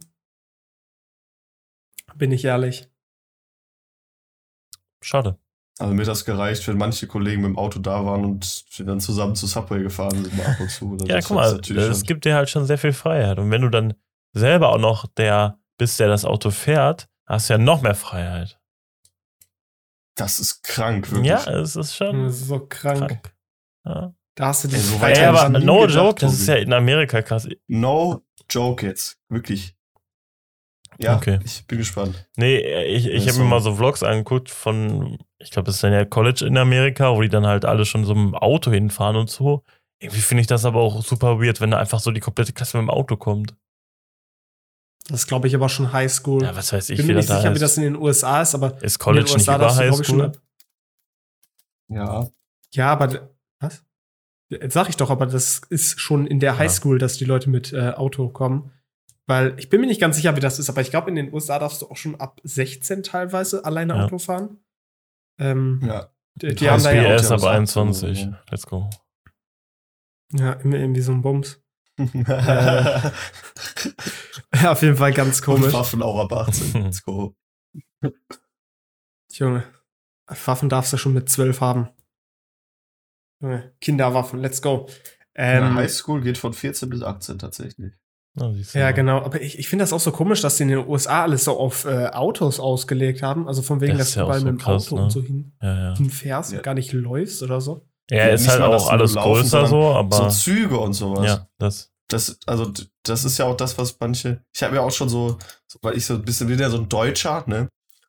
Bin ich ehrlich. Schade. Also mir hat das gereicht, wenn manche Kollegen mit dem Auto da waren und wir dann zusammen zu Subway gefahren sind, mal ab und zu. oder Ja, guck mal, es gibt dir halt schon sehr viel Freiheit. Und wenn du dann selber auch noch der bist, der das Auto fährt, hast du ja noch mehr Freiheit. Das ist krank, wirklich. Ja, es ist Das schon ist so krank. krank. Ja. Da hast du die so Ey, aber no gedacht, joke, das ist ja in Amerika krass. No joke jetzt. Wirklich. Ja, Okay. ich bin gespannt. Nee, ich, ich habe mir so. mal so Vlogs angeguckt von, ich glaube, das ist dann ja College in Amerika, wo die dann halt alle schon so dem Auto hinfahren und so. Irgendwie finde ich das aber auch super weird, wenn da einfach so die komplette Klasse mit dem Auto kommt. Das glaube ich, aber schon Highschool. Ja, was weiß ich, bin mir nicht sicher, wie das in den USA ist, aber Ist College in den nicht USA über ich, schon Highschool? ab- Ja. Ja, aber was? Jetzt sag ich doch, aber das ist schon in der Ja. Highschool, dass die Leute mit äh, Auto kommen. Weil ich bin mir nicht ganz sicher, wie das ist, aber ich glaube, in den USA darfst du auch schon ab 16 teilweise alleine Ja. Auto fahren. Ähm, Ja. die, die haben da ja, aber ja, 21. so. Let's go. ja immer irgendwie so ein Bums. Äh, Auf jeden Fall ganz Und komisch. Waffen auch ab 18. Let's go. Junge, Waffen darfst du schon mit 12 haben. Junge, Kinderwaffen, let's go. Ja, Ähm, Highschool geht von 14 bis 18 tatsächlich. Du Ja, genau. Aber ich, ich finde das auch so komisch, dass die in den USA alles so auf äh, Autos ausgelegt haben. Also von wegen, Das dass ja du auch überall so mit dem krass, Auto ne? und so hin, Ja, ja. hinfährst Ja. und gar nicht läufst oder so. Ja, Ja, ist halt mal, auch alles laufen, größer so, aber. so Züge und sowas. ja, das. Das, also, das ist ja auch das, was manche. Ich habe ja auch schon so, so, weil ich so ein bisschen bin ja so ein Deutscher, ne?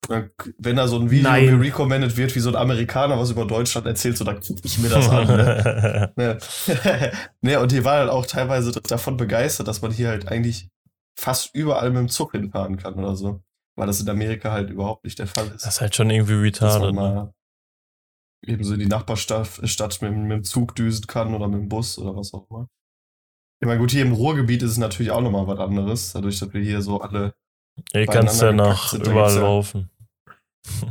Dann, wenn da so ein Video Nein. mir recommended wird, wie so ein Amerikaner was über Deutschland erzählt, so dann guck ich mir das an. Ne? ne? ne, und die waren halt auch teilweise davon begeistert, dass man hier halt eigentlich fast überall mit dem Zug hinfahren kann oder so. Weil das in Amerika halt überhaupt nicht der Fall ist. das ist halt schon irgendwie dass man retarded. Ne? Mal eben so in die Nachbarstadt Stadt mit, mit dem Zug düsen kann oder mit dem Bus oder was auch immer. Ich meine, gut, hier im Ruhrgebiet ist es natürlich auch nochmal was anderes, dadurch, dass wir hier so alle, Hier kannst du ja nach überall ja- laufen.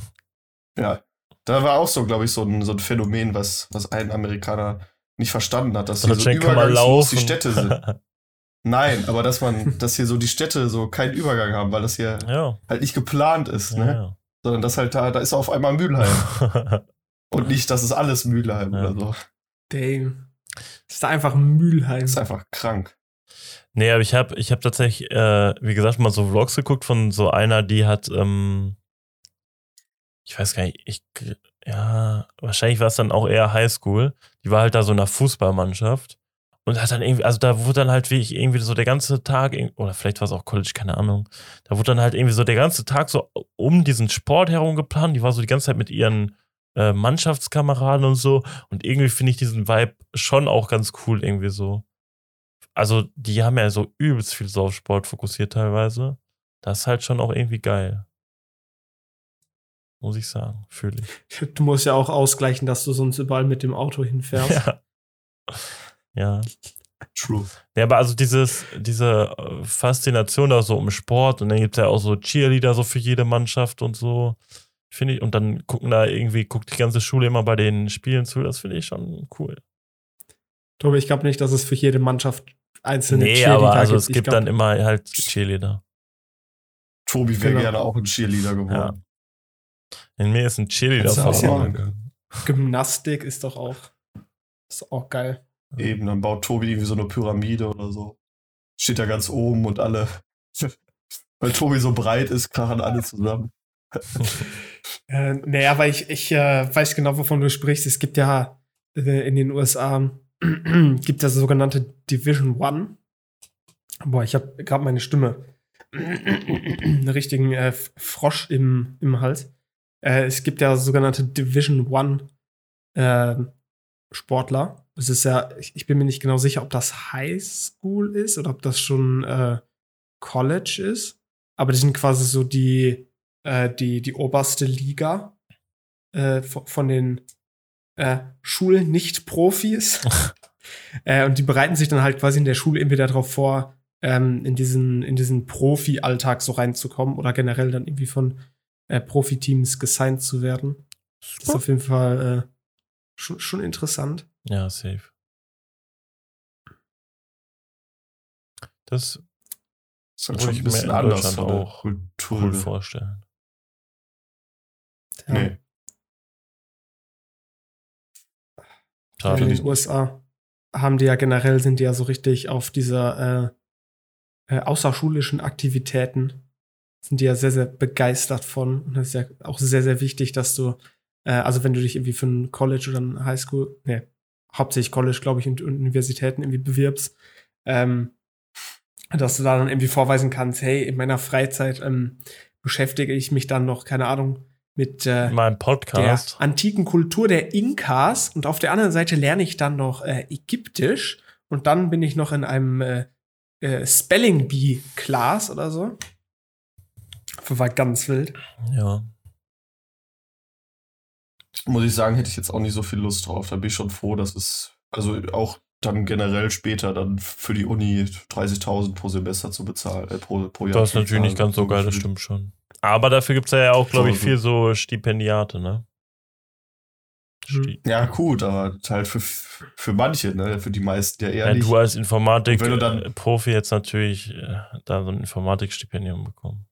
ja, da war auch so, glaube ich, so ein, so ein Phänomen, was, was ein Amerikaner nicht verstanden hat, dass hier so übergangslos die Städte sind. Nein, aber dass man, dass hier so die Städte so keinen Übergang haben, weil das hier ja. halt nicht geplant ist, ne? ja. Sondern dass halt da, da ist auf einmal Mülheim. Und nicht, das ist alles Mülheim Ja. oder so. Damn. Das ist da einfach ein Mülheim. Das ist einfach krank. Nee, aber ich habe ich hab tatsächlich, äh, wie gesagt, mal so Vlogs geguckt von so einer, die hat, ähm, ich weiß gar nicht, ich, ja, wahrscheinlich war es dann auch eher Highschool. Die war halt da so in einer Fußballmannschaft und hat dann irgendwie, also da wurde dann halt wie ich irgendwie so der ganze Tag, oder vielleicht war es auch College, keine Ahnung, da wurde dann halt irgendwie so der ganze Tag so um diesen Sport herum geplant. Die war so die ganze Zeit mit ihren äh, Mannschaftskameraden und so und irgendwie finde ich diesen Vibe schon auch ganz cool irgendwie so also die haben ja so übelst viel so auf Sport fokussiert teilweise. Das ist halt schon auch irgendwie geil. Muss ich sagen, fühle ich. Du musst ja auch ausgleichen, dass du sonst überall mit dem Auto hinfährst. Ja. ja. True. Ja, aber also dieses, diese äh, Faszination da so um Sport und dann gibt es ja auch so Cheerleader so für jede Mannschaft und so. Finde ich, und dann gucken da irgendwie, guckt die ganze Schule immer bei den Spielen zu, das finde ich schon cool. Tobi, ich glaube nicht, dass es für jede Mannschaft einzelne Nee, Cheerleader aber also gibt. es gibt glaub, dann immer halt Cheerleader. Tobi wäre Genau. gerne auch ein Cheerleader geworden. In mir ist ein Cheerleader verloren. Gymnastik ist doch auch, ist auch geil. Eben, dann baut Tobi irgendwie so eine Pyramide oder so. Steht da ganz oben und alle. Weil Tobi so breit ist, krachen alle zusammen. Äh, naja, aber ich, ich äh, weiß genau, wovon du sprichst. Es gibt ja äh, in den USA gibt ja sogenannte Division One. Boah, ich habe gerade meine Stimme. einen richtigen äh, Frosch im, im Hals. Äh, es gibt ja sogenannte Division One äh, Sportler. Es ist ja, ich, ich bin mir nicht genau sicher, ob das High School ist oder ob das schon äh, College ist. Aber die sind quasi so die, äh, die, die oberste Liga äh, von, von den äh, Schul-Nicht-Profis. äh, und die bereiten sich dann halt quasi in der Schule entweder darauf vor, ähm, in diesen, in diesen Profi-Alltag so reinzukommen oder generell dann irgendwie von äh, Profiteams gesigned zu werden. Das ist auf jeden Fall äh, schon, schon interessant. Ja, safe. Das ist halt Würde schon ich ein mir bisschen anders von der auch Kultur. cool vorstellen. Ja. Nee. Schade. in ich den USA haben die ja generell, sind die ja so richtig auf dieser äh, äh, außerschulischen Aktivitäten, sind die ja sehr, sehr begeistert von. Und das ist ja auch sehr, sehr wichtig, dass du, äh, also wenn du dich irgendwie für ein College oder ein Highschool, nee, hauptsächlich College, glaube ich, und und Universitäten irgendwie bewirbst, ähm, dass du da dann irgendwie vorweisen kannst, hey, in meiner Freizeit ähm, beschäftige ich mich dann noch, keine Ahnung, mit äh, Mein der Podcast. antiken Kultur der Inkas und auf der anderen Seite lerne ich dann noch äh, Ägyptisch und dann bin ich noch in einem äh, äh, Spelling Bee Class oder so. Das war ganz wild. Ja. Muss ich sagen, hätte ich jetzt auch nicht so viel Lust drauf. Da bin ich schon froh, dass es Also auch dann generell später dann für die Uni 30.000 pro Semester zu bezahlen, äh, pro, pro Jahr. Das ist natürlich nicht bezahlen. ganz so geil, das stimmt schon. Aber dafür gibt es ja auch, glaube ich, viel so Stipendiate, ne? Sti Ja, gut, aber halt für, für manche, ne? Für die meisten ja eher ja, nicht. du als Informatik Und wenn du dann- äh, Profi jetzt natürlich äh, da so ein Informatikstipendium bekommen.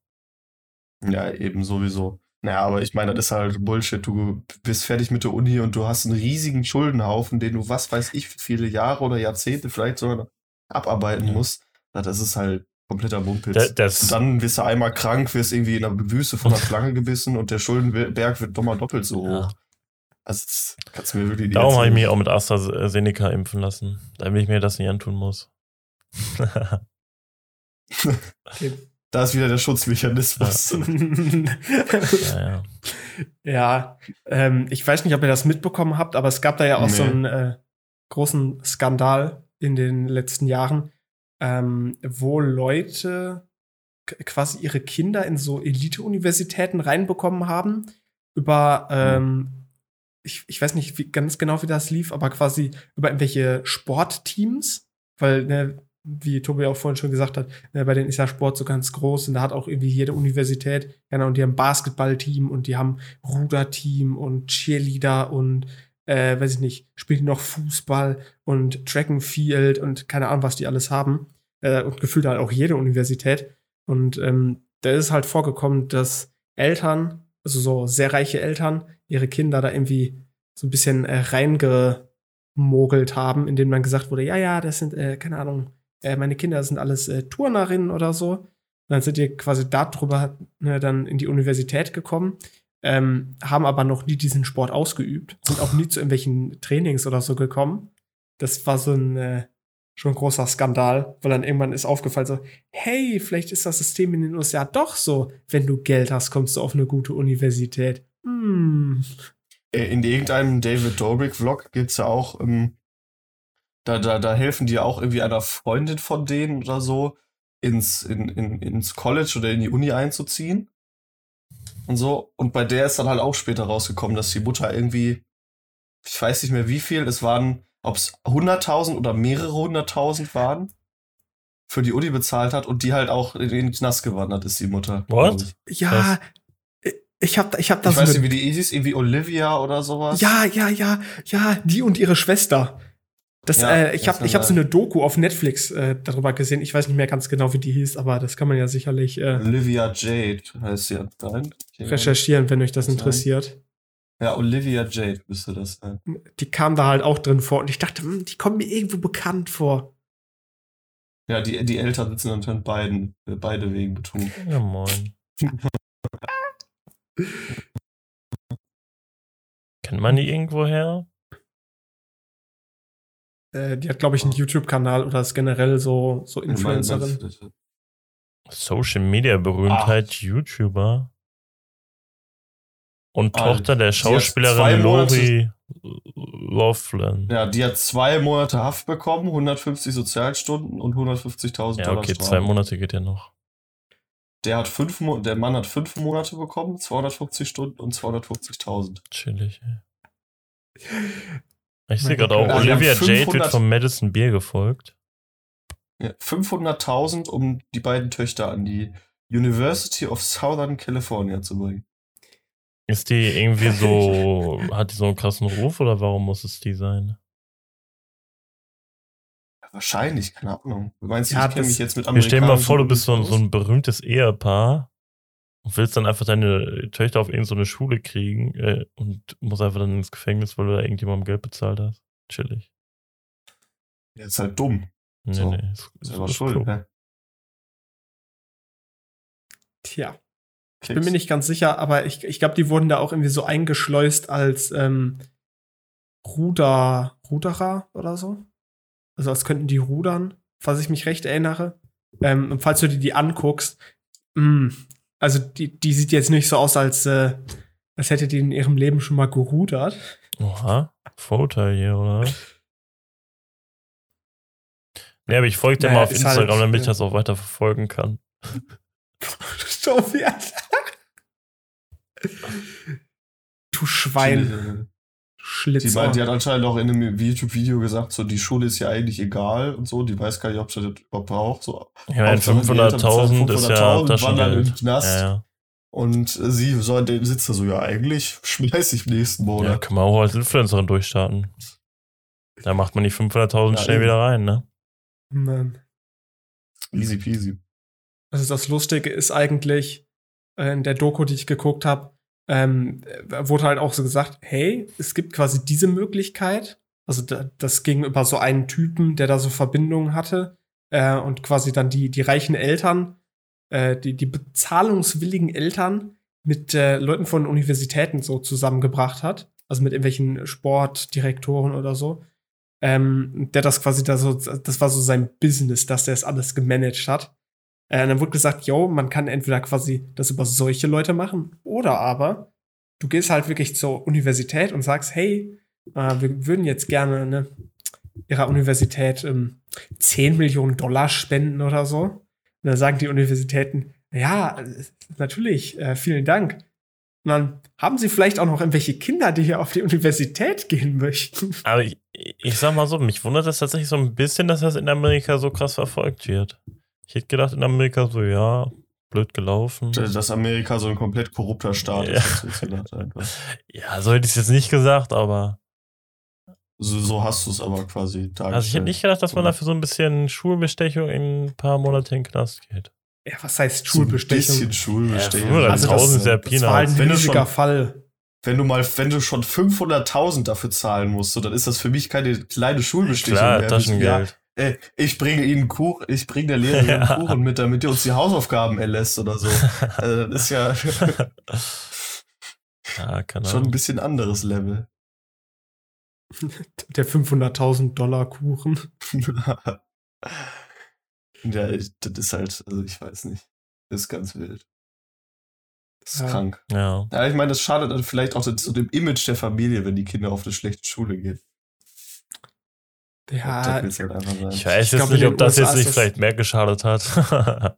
Ja, eben sowieso. Naja, aber ich meine, das ist halt Bullshit. Du bist fertig mit der Uni und du hast einen riesigen Schuldenhaufen, den du, was weiß ich, viele Jahre oder Jahrzehnte vielleicht sogar abarbeiten Ja. musst. Na, das ist halt kompletter Mumpitz. Da- das- und dann wirst du einmal krank, wirst irgendwie in der Wüste von einer Schlange gebissen und der Schuldenberg wird nochmal doppelt so Ja. hoch. Also, das kannst du mir wirklich nicht Darum habe ich mich auch mit AstraZeneca impfen lassen, damit ich mir das nicht antun muss. Da ist wieder der Schutzmechanismus. ja, ja. Ja, ähm, ich weiß nicht, ob ihr das mitbekommen habt, aber es gab da ja auch Nee. so einen äh, großen Skandal in den letzten Jahren, ähm, wo Leute quasi ihre Kinder in so Elite-Universitäten reinbekommen haben über, ähm, ich, ich weiß nicht wie, ganz genau, wie das lief, aber quasi über irgendwelche Sportteams, weil, ne, wie Tobi auch vorhin schon gesagt hat, ne, bei denen ist ja Sport so ganz groß und da hat auch irgendwie jede Universität, genau, und die haben Basketballteam und die haben Ruderteam und Cheerleader und äh, weiß ich nicht, spielen noch Fußball und Track and Field und keine Ahnung, was die alles haben. Äh, und gefühlt halt auch jede Universität. Und ähm, da ist halt vorgekommen, dass Eltern, also so sehr reiche Eltern, ihre Kinder da irgendwie so ein bisschen äh, reingemogelt haben, indem dann gesagt wurde, ja, ja, das sind, äh, keine Ahnung, äh, meine Kinder sind alles äh, Turnerinnen oder so. Und dann sind die quasi darüber ne, dann in die Universität gekommen, ähm, haben aber noch nie diesen Sport ausgeübt, sind auch nie zu irgendwelchen Trainings oder so gekommen. Das war so ein äh, schon ein großer Skandal, weil dann irgendwann ist aufgefallen so, hey, vielleicht ist das System in den USA doch so, wenn du Geld hast, kommst du auf eine gute Universität. Hm. Äh, In irgendeinem David Dobrik-Vlog gibt's ja auch, ähm, da, da, da helfen die auch irgendwie einer Freundin von denen oder so, ins, in, in, ins College oder in die Uni einzuziehen. Und so. Und bei der ist dann halt auch später rausgekommen, dass die Mutter irgendwie, ich weiß nicht mehr wie viel, es waren, ob es 100.000 oder mehrere hunderttausend waren, für die Uni bezahlt hat und die halt auch in den Knast gewandert ist, die Mutter. What? ich. Ja, ich hab, ich hab da Ich so weiß eine nicht, wie die hieß, irgendwie Olivia oder sowas. Ja, ja, ja, ja, die und ihre Schwester. Das, Ja, äh, ich habe ich hab so eine Doku auf Netflix äh, darüber gesehen. Ich weiß nicht mehr ganz genau, wie die hieß, aber das kann man ja sicherlich äh, Olivia Jade heißt sie anscheinend. recherchieren, wenn euch das interessiert. Ja, Olivia Jade müsste das sein. Die kam da halt auch drin vor und ich dachte, hm, die kommen mir irgendwo bekannt vor. Ja, die, die Eltern sitzen anscheinend beiden, äh, beide wegen Betrug. ja, moin. Kennt man die irgendwo her? Äh, die hat, glaube ich, einen YouTube-Kanal oder ist generell so, so Influencerin. Social Media Berühmtheit, YouTuber. Und Ah, Tochter der Schauspielerin Lori Loughlin. Ja, die hat zwei Monate Haft bekommen, 150 Sozialstunden und 150.000 Ja, Dollar okay, Strafe. zwei Monate geht ja noch. Der hat fünf Mo der Mann hat fünf Monate bekommen, 250 Stunden und 250.000. Chillig, ey. Ich sehe gerade auch, Ja, haben Olivia Jade wird 500 vom Madison Beer gefolgt. Ja, 500.000, um die beiden Töchter an die University of Southern California zu bringen. Ist die irgendwie so, hat die so einen krassen Ruf oder warum muss es die sein? Ja, wahrscheinlich, keine Ahnung. Du meinst, Ja, ich kenne mich jetzt mit Wir stell dir mal vor, du bist so, ein- so ein berühmtes Ehepaar und willst dann einfach deine Töchter auf irgendeine so eine Schule kriegen äh, und musst einfach dann ins Gefängnis, weil du da irgendjemandem Geld bezahlt hast. Chillig. Der ist halt dumm. Nee, So. nee. Ist, Ist ist, schuld. Ne? Tja, ich bin mir nicht ganz sicher, aber ich, ich glaube, die wurden da auch irgendwie so eingeschleust als ähm, Ruder, Ruderer oder so. Also als könnten die rudern, falls ich mich recht erinnere. Ähm, und falls du dir die anguckst, mh, also die, die sieht jetzt nicht so aus, als, äh, als hätte die in ihrem Leben schon mal gerudert. Oha, Vorurteil hier, oder? Nee, aber ich folge dir Naja, mal auf halt, Instagram, damit ich das auch weiter verfolgen kann. Sophie, Alter. Du Schwein. Schlitzer. Die, meint, die hat anscheinend auch in einem YouTube-Video gesagt, so die Schule ist ja eigentlich egal und so. Die weiß gar nicht, ob sie das überhaupt braucht. So, bezahlen 500.000 ist ja 500.000, wandern in den Taschengeld. Knast. Ja, ja. Und sie soll den sitzt da so, ja, eigentlich schmeiß ich nächsten ja, Monat. kann man auch als Influencerin durchstarten. Da macht man die 500.000 Ja, schnell eben. wieder rein, ne? Mann. Easy peasy. Also das Lustige ist eigentlich, in der Doku, die ich geguckt habe, ähm, äh, wurde halt auch so gesagt, hey, es gibt quasi diese Möglichkeit. Also da, das ging über so einen Typen, der da so Verbindungen hatte äh, und quasi dann die, die reichen Eltern, äh, die, die bezahlungswilligen Eltern mit äh, Leuten von Universitäten so zusammengebracht hat. Also mit irgendwelchen Sportdirektoren oder so. Ähm, der das quasi da so, das war so sein Business, dass der es alles gemanagt hat. Äh, dann wurde gesagt, yo, man kann entweder quasi das über solche Leute machen oder aber du gehst halt wirklich zur Universität und sagst, hey, äh, wir würden jetzt gerne ne, ihrer Universität ähm, 10 Millionen Dollar spenden oder so. Und dann sagen die Universitäten, ja, natürlich, äh, vielen Dank. Und dann haben sie vielleicht auch noch irgendwelche Kinder, die hier auf die Universität gehen möchten. Aber ich, ich sag mal so, mich wundert das tatsächlich so ein bisschen, dass das in Amerika so krass verfolgt wird. Ich hätte gedacht, in Amerika so, ja, blöd gelaufen. Dass Amerika so ein komplett korrupter Staat Ja. ist. gedacht einfach. Ja, so hätte ich es jetzt nicht gesagt, aber. So, so hast du es aber quasi dargestellt. Also ich hätte nicht gedacht, dass man dafür so ein bisschen Schulbestechung in ein paar Monate in den Knast geht. Ja, was heißt so ein Schulbestechung? bisschen Schulbestechung. Ja, Also das- 1000 ist ja das war halt ein Wenn du riesiger schon- Fall. wenn du mal, wenn du schon 500.000 dafür zahlen musst, so, dann ist das für mich keine kleine Schulbestechung Klar, mehr. Taschengeld. Ja, ey, ich bringe Ihnen Kuchen, ich bringe der Lehrerin Ja. Kuchen mit, damit ihr uns die Hausaufgaben erlässt oder so. Also, das ist ja ja, keine schon ein bisschen anderes Level. Der 500.000 Dollar Kuchen. ja, ich, das ist halt, also ich weiß nicht. Das ist ganz wild. Das ist Ja. krank. Ja. Ja, ich meine, das schadet dann vielleicht auch so dem Image der Familie, wenn die Kinder auf eine schlechte Schule gehen. Ja. Ich weiß Ich jetzt glaub, nicht, ob das USA jetzt nicht vielleicht mehr geschadet hat.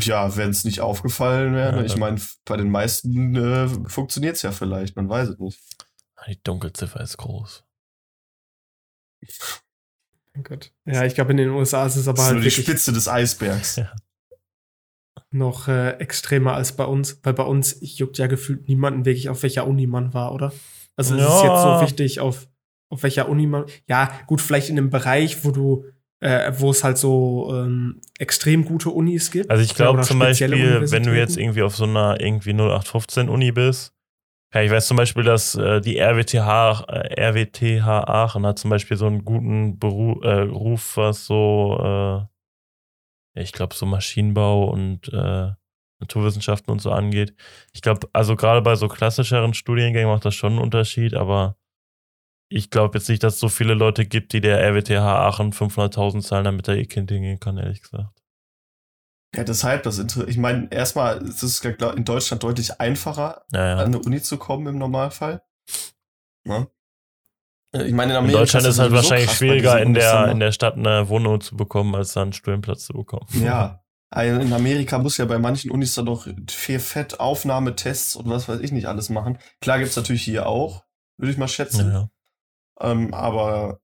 Ja, wenn es nicht aufgefallen wäre. Ja. Ich meine, bei den meisten äh, funktioniert es ja vielleicht, man weiß es nicht. Die Dunkelziffer ist groß. Mein Gott. Ja, ich glaube, in den USA ist es aber Das ist halt nur die Spitze des Eisbergs. Ja. noch äh, extremer als bei uns, weil bei uns juckt ja gefühlt niemanden wirklich, auf welcher Uni man war, oder? Also es ist Ja. jetzt so wichtig, auf, auf welcher Uni man. Ja, gut, vielleicht in einem Bereich, wo du, äh, wo es halt so ähm, extrem gute Unis gibt. Also ich glaube zum Beispiel, wenn du jetzt irgendwie auf so einer irgendwie 0815 Uni bist, ja, ich weiß zum Beispiel, dass äh, die RWTH, äh, RWTH Aachen hat zum Beispiel so einen guten Beru äh, Ruf, was so, äh, ich glaube, so Maschinenbau und äh, Naturwissenschaften und so angeht. Ich glaube, also gerade bei so klassischeren Studiengängen macht das schon einen Unterschied, aber ich glaube jetzt nicht, dass es so viele Leute gibt, die der RWTH Aachen 500.000 zahlen, damit er ihr Kind hingehen kann, ehrlich gesagt. Ja, deshalb, das Inter ich meine, erstmal ist es in Deutschland deutlich einfacher, Ja, ja. an eine Uni zu kommen im Normalfall. Ne? Äh, Ich meine, in In Amerika Deutschland ist es halt wahrscheinlich krass schwieriger, in der, in der Stadt eine Wohnung zu bekommen, als dann einen Studienplatz zu bekommen. Ja. Also In Amerika muss ja bei manchen Unis dann noch viel Fett Aufnahmetests und was weiß ich nicht alles machen. Klar gibt's natürlich hier auch, würde ich mal schätzen. Ja, Ähm, aber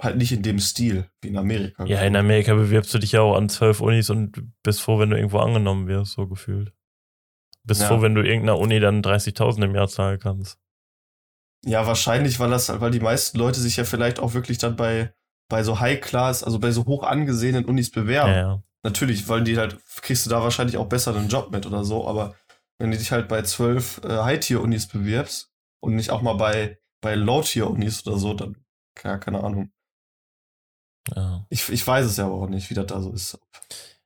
halt nicht in dem Stil wie in Amerika. ja, in Amerika bewirbst du dich ja auch an zwölf Unis und bist froh, wenn du irgendwo angenommen wirst, so gefühlt. Bist Ja. froh, wenn du irgendeiner Uni dann 30.000 im Jahr zahlen kannst. Ja, wahrscheinlich, weil das, weil die meisten Leute sich ja vielleicht auch wirklich dann bei, bei so High Class, also bei so hoch angesehenen Unis bewerben. Ja, ja. Natürlich, weil die halt, kriegst du da wahrscheinlich auch besser einen Job mit oder so, aber wenn du dich halt bei zwölf äh, High-Tier-Unis bewirbst und nicht auch mal bei, bei Low-Tier-Unis oder so, dann, ja, keine Ahnung. ja. Ich, ich weiß es ja aber auch nicht, wie das da so ist.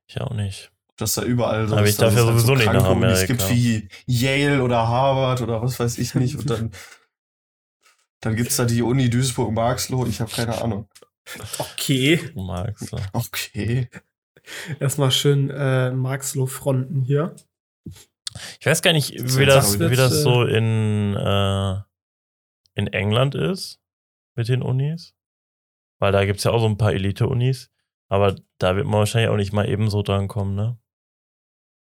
Ich auch nicht. das da überall so Aber ist, ich darf dass ja es sowieso nicht nach Unis Amerika. gibt wie Yale oder Harvard oder was weiß ich nicht und dann, dann gibt's da die Uni Duisburg-Marxloh, ich habe keine Ahnung. Okay. Ja. Okay. erstmal schön äh, Marxloh-Fronten hier. Ich weiß gar nicht, Das wie das, wird, wie das so in, äh, in England ist mit den Unis. Weil da gibt es ja auch so ein paar Elite-Unis. Aber da wird man wahrscheinlich auch nicht mal ebenso dran kommen, ne?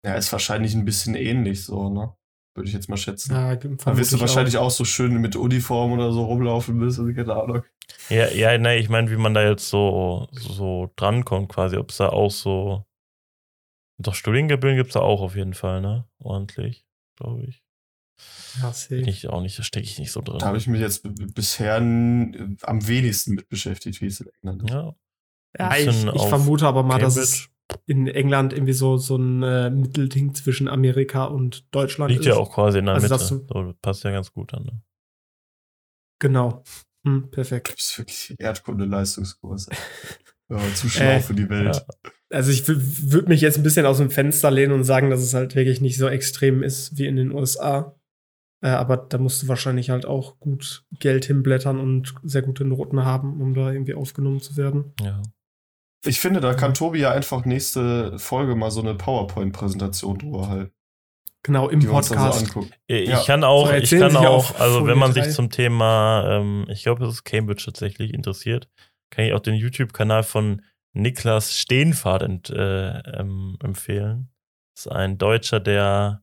Ja, ist wahrscheinlich ein bisschen ähnlich so, ne? würde ich jetzt mal schätzen. Ja, Dann wirst du wahrscheinlich auch. auch. so schön mit Uniform oder so rumlaufen müssen, keine Ahnung. Ja, ja, ne, ich meine, wie man da jetzt so, so drankommt quasi, ob es da auch so. Doch Studiengebühren gibt es da auch auf jeden Fall, ne? Ordentlich, glaube ich. Ja, Bin ich auch nicht, da stecke ich nicht so drin. Da habe ich mich jetzt bisher am wenigsten mit beschäftigt, wie es in England ist. Ja. Ja, ich, ich vermute aber mal, Cambridge. dass es in England irgendwie so, so ein äh, Mittelding zwischen Amerika und Deutschland Liegt ist. ja auch quasi in der Also, Mitte. du- so, passt ja ganz gut an. Ne? Genau. Hm, perfekt. Das ist wirklich Erdkunde-Leistungskurs. ja, zu schlau Äh, für die Welt. ja. Also ich würde mich jetzt ein bisschen aus dem Fenster lehnen und sagen, dass es halt wirklich nicht so extrem ist wie in den USA. Äh, aber da musst du wahrscheinlich halt auch gut Geld hinblättern und sehr gute Noten haben, um da irgendwie aufgenommen zu werden. Ja. Ich finde, da kann Tobi ja einfach nächste Folge mal so eine PowerPoint-Präsentation drüber halten. Genau, im Die wir uns dann so Podcast. angucken. Ich Ja. kann auch, So, ich erzählen kann Sie auch, also wenn man sich zum Thema, ähm, ich glaube, es ist Cambridge tatsächlich interessiert, kann ich auch den YouTube-Kanal von Niklas Stehenfahrt ent, äh, ähm, empfehlen. Das ist ein Deutscher, der,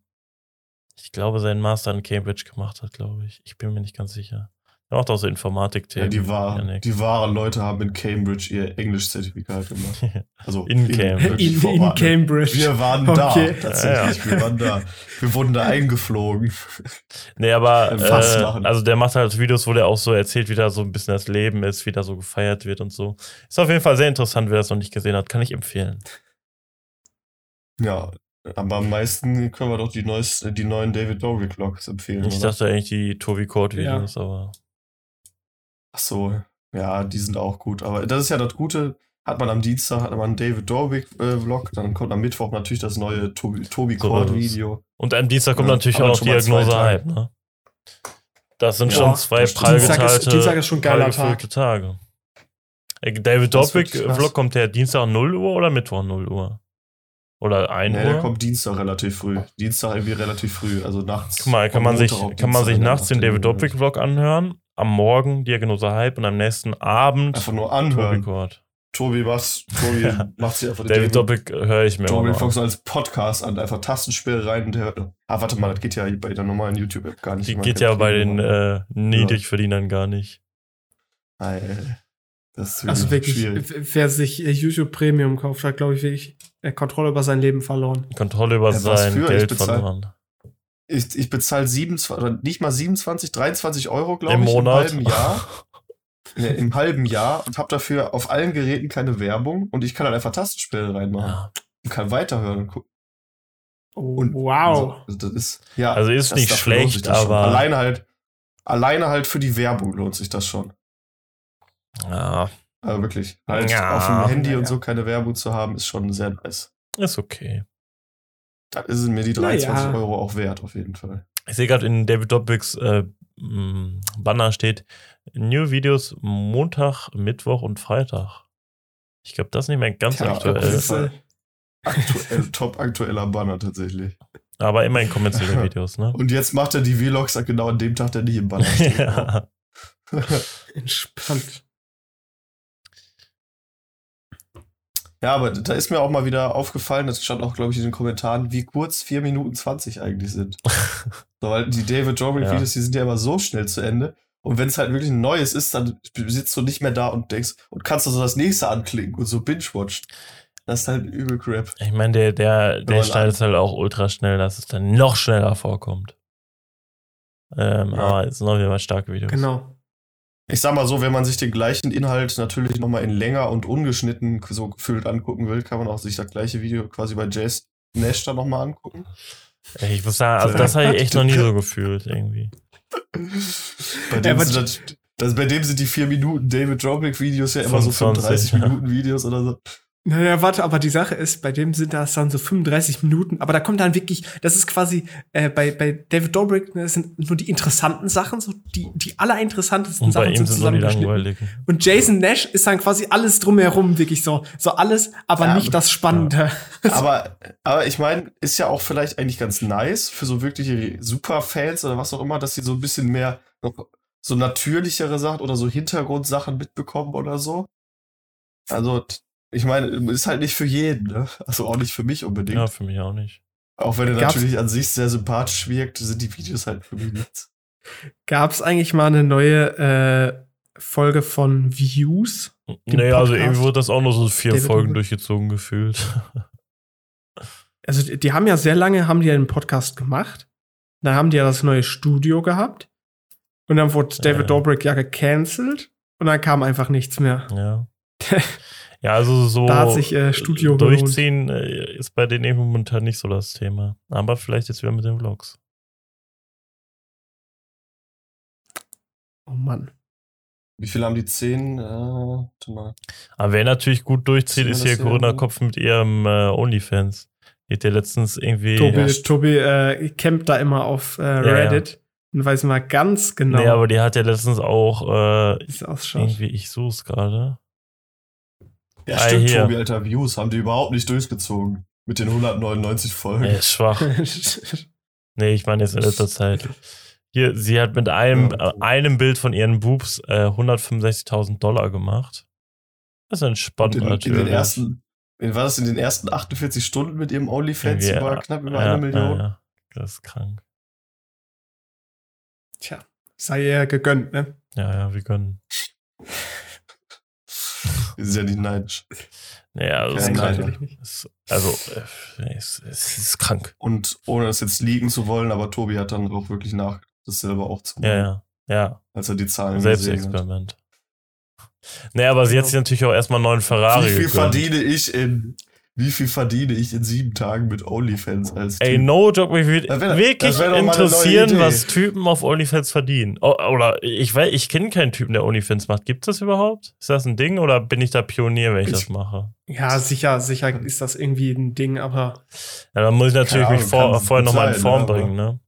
ich glaube, seinen Master in Cambridge gemacht hat, glaube ich. Ich bin mir nicht ganz sicher. Er macht auch so Ja, Informatik-Themen. die, wahren, Janik. die wahren Leute haben in Cambridge ihr Englisch-Zertifikat gemacht. Also In Cambridge. wirklich In, in Ort. Cambridge. Wir waren Okay. da, tatsächlich. Wir waren da. Wir wurden da eingeflogen. Nee, aber äh, machen. also der macht halt Videos, wo der auch so erzählt, wie da so ein bisschen das Leben ist, wie da so gefeiert wird und so. Ist auf jeden Fall sehr interessant, wer das noch nicht gesehen hat, kann ich empfehlen. Ja, aber am meisten können wir doch die, neues, die neuen David Dobrik-Vlogs empfehlen. Ich oder? dachte eigentlich die Tobi Code Videos, aber Ach so, ja, die sind auch gut. Aber das ist ja das Gute. Hat man am Dienstag hat man einen David Dobrik-Vlog, dann kommt am Mittwoch natürlich das neue Tobi, Tobi So es. Video. und am Dienstag kommt Ja, natürlich auch zwei Diagnose. Hype, ne? Das sind Ja, schon zwei prall Dienstag ist- Dienstag ist schon ein geiler Tag. Tage. Äh, David Dobrik krass. Vlog kommt der Dienstag 0 Uhr oder Mittwoch 0 Uhr? Oder 1 Nee, Uhr? der kommt Dienstag relativ früh. Dienstag irgendwie relativ früh, also nachts. Guck mal, kann man sich, kann man sich nachts den David Dobrik Vlog anhören, am Morgen Diagnose Hype und am nächsten Abend Einfach nur Tobi anhören. Cord. Tobi macht, Tobi Ja. macht sich einfach den David Dobrik höre ich mir Tobi Fox als Podcast an, einfach Tastenspiel rein und der hört. Ah, warte mal, das geht ja bei der normalen YouTube-App gar nicht. Die geht ja bei den äh, Niedrigverdienern gar nicht. Ei, Das ist Also wirklich, schwierig. wer sich äh, YouTube Premium kauft, hat, glaube ich, wirklich äh, Kontrolle über sein Leben verloren. Kontrolle über Ja, sein für? Ich Geld bezahl- verloren. Ich, ich bezahle 27, oder nicht mal 27, 23 Euro, glaube Im ich, Monat. im halben Jahr. Nee, Im halben Jahr und habe dafür auf allen Geräten keine Werbung und ich kann dann einfach Tastenspiele reinmachen Ja. und kann weiterhören und gucken. Oh, Und wow. Also, das ist, ja, Also ist das- nicht schlecht, schon. aber Alleine halt, alleine halt für die Werbung lohnt sich das schon. Ja, Also wirklich. Halt Ja. auf dem Handy Ja, und so keine Werbung zu haben, ist schon sehr nice. ist okay. Dann ist es mir die 23 Ja, ja. Euro auch wert, auf jeden Fall. Ich sehe gerade in David Dobriks äh, Banner steht New Videos Montag, Mittwoch und Freitag. Ich glaube, das ist nicht mehr ganz Ja, aktuell. Das ist, äh, Aktuell, top aktueller Banner tatsächlich. Aber immerhin kommerzielle Videos, ne? Und jetzt macht er die Vlogs genau an dem Tag, der nicht im Banner steht. ja. entspannt. Ja, aber da ist mir auch mal wieder aufgefallen, das stand auch, glaube ich, in den Kommentaren, wie kurz 4 Minuten 20 eigentlich sind. so, weil die David Dobrik-Videos, die sind ja immer so schnell zu Ende. Und wenn es halt wirklich ein neues ist, dann sitzt du nicht mehr da und denkst, und kannst du so das nächste anklicken und so binge-watchen. Das ist halt übel Crap. Ich meine, der, der, der schneidet es halt auch ultra schnell, dass es dann noch schneller vorkommt. Ähm, Ja. Aber es sind auf jeden Fall starke Videos. Genau. Ich sag mal so, wenn man sich den gleichen Inhalt natürlich nochmal in länger und ungeschnitten so gefühlt angucken will, kann man auch sich das gleiche Video quasi bei Jace Nash dann nochmal angucken. Ey, Ich muss sagen, also das habe ich echt noch nie so gefühlt irgendwie. Bei dem, aber- sind das, das, bei dem sind die 4 Minuten David Dobrik Videos ja immer so 25, 35 ja. Minuten Videos oder so. Naja, warte, aber die Sache ist, bei dem sind das dann so 35 Minuten, aber da kommt dann wirklich, das ist quasi, äh, bei, bei David Dobrik, ne, das sind nur die interessanten Sachen, so die, die allerinteressantesten Und bei Sachen ihm sind nur die zusammengeschnitten. Und Jason Nash ist dann quasi alles drumherum, wirklich so, so alles, aber Ja, nicht das Spannende. Aber, aber ich meine, ist ja auch vielleicht eigentlich ganz nice für so wirkliche Superfans oder was auch immer, dass sie so ein bisschen mehr noch so natürlichere Sachen oder so Hintergrundsachen mitbekommen oder so. Also, ich meine, ist halt nicht für jeden, ne? Also auch nicht für mich unbedingt. Ja, für mich auch nicht. Auch wenn er Gab's- natürlich an sich sehr sympathisch wirkt, sind die Videos halt für mich nichts. Gab es eigentlich mal eine neue äh, Folge von Views? Naja, also Podcast. irgendwie wurde das auch nur so vier David Folgen durchgezogen gefühlt. Also die, die haben ja sehr lange, haben die einen Podcast gemacht. Dann haben die ja das neue Studio gehabt. Und dann wurde David Ja. Dobrik ja gecancelt. Und dann kam einfach nichts mehr. Ja. Ja, also so Da hat sich, äh, Studio gelohnt. durchziehen äh, ist bei denen eben momentan nicht so das Thema. Aber vielleicht jetzt wieder mit den Vlogs. Oh Mann. Wie viel haben die zehn? Äh, mal. Aber wer natürlich gut durchzieht, ist hier Corinna? Kopf mit ihrem äh, OnlyFans. Die hat ja letztens irgendwie. Tobi, Ja, Tobi äh, campt da immer auf äh, ja. Reddit und weiß mal ganz genau, Nee, aber die hat ja letztens auch äh, es irgendwie, ich such's gerade. Ja, Ah, stimmt, hier. Tobi, Alter, Views haben die überhaupt nicht durchgezogen. Mit den 199 Folgen. Ist schwach. Nee, ich meine jetzt in letzter Zeit. Hier, sie hat mit einem, Ja. äh, einem Bild von ihren Boobs äh, 165.000 Dollar gemacht. Das ist entspannt in, in natürlich. den ersten, in, war das in den ersten 48 Stunden mit ihrem OnlyFans über äh, knapp über ja, eine Million? Ja, ja. Das ist krank. Tja, sei ihr gegönnt, ne? Ja, ja, wir können. Sind ja nicht neidisch. Naja, also, ist krank. natürlich nicht. Also, äh, es, es ist krank. Und ohne das jetzt liegen zu wollen, aber Tobi hat dann auch wirklich nach, das selber auch zu machen, Ja, ja. Ja, als er die Zahlen. Selbstexperiment. Nee, aber sie hat sich natürlich auch erstmal einen neuen Ferrari Wie viel gegönnt. verdiene ich in, wie viel verdiene ich in sieben Tagen mit OnlyFans als Ey, Typ? no joke, mich würde wirklich interessieren, was Typen auf OnlyFans verdienen. O- Oder ich weiß, ich kenne keinen Typen, der OnlyFans macht. Gibt es das überhaupt? Ist das ein Ding oder bin ich da Pionier, wenn ich, Ich- das mache? Ja, sicher, sicher ist das irgendwie ein Ding, aber Ja, dann muss ich natürlich Keine mich Ahnung, vor, kann vorher nochmal in Form bringen, ne?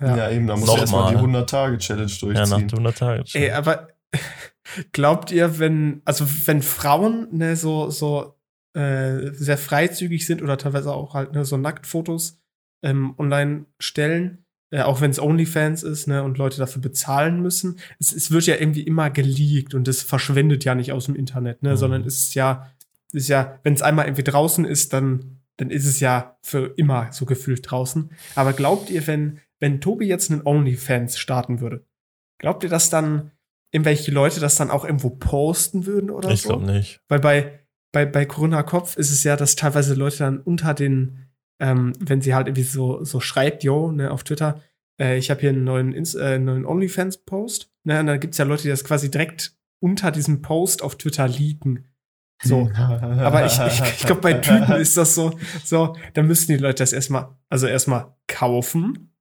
Ja, ja. eben, da musst Noch du erstmal die mal. 100-Tage-Challenge Ja, nach durchziehen. der 100 Tage. Ey, aber glaubt ihr, wenn, also wenn Frauen ne, so, so äh, sehr freizügig sind oder teilweise auch halt ne, so Nacktfotos ähm, online stellen, äh, auch wenn es OnlyFans ist ne, und Leute dafür bezahlen müssen, es, es wird ja irgendwie immer geleakt und es verschwindet ja nicht aus dem Internet, ne, Mhm. sondern es ist ja, ist ja, wenn es einmal irgendwie draußen ist, dann, dann ist es ja für immer so gefühlt draußen. Aber glaubt ihr, wenn, wenn Tobi jetzt einen OnlyFans starten würde, glaubt ihr, dass dann irgendwelche Leute das dann auch irgendwo posten würden oder ich so? glaube nicht. Weil bei, bei, bei Corinna Kopf ist es ja, dass teilweise Leute dann unter den, ähm, wenn sie halt irgendwie so, so schreibt, yo, ne, auf Twitter, äh, ich habe hier einen neuen, Ins- äh, neuen OnlyFans-Post, ne, und dann gibt's ja Leute, die das quasi direkt unter diesem Post auf Twitter leaken. So. Aber ich, ich, ich glaube, bei Typen ist das so, so, da müssten die Leute das erstmal, also erstmal kaufen,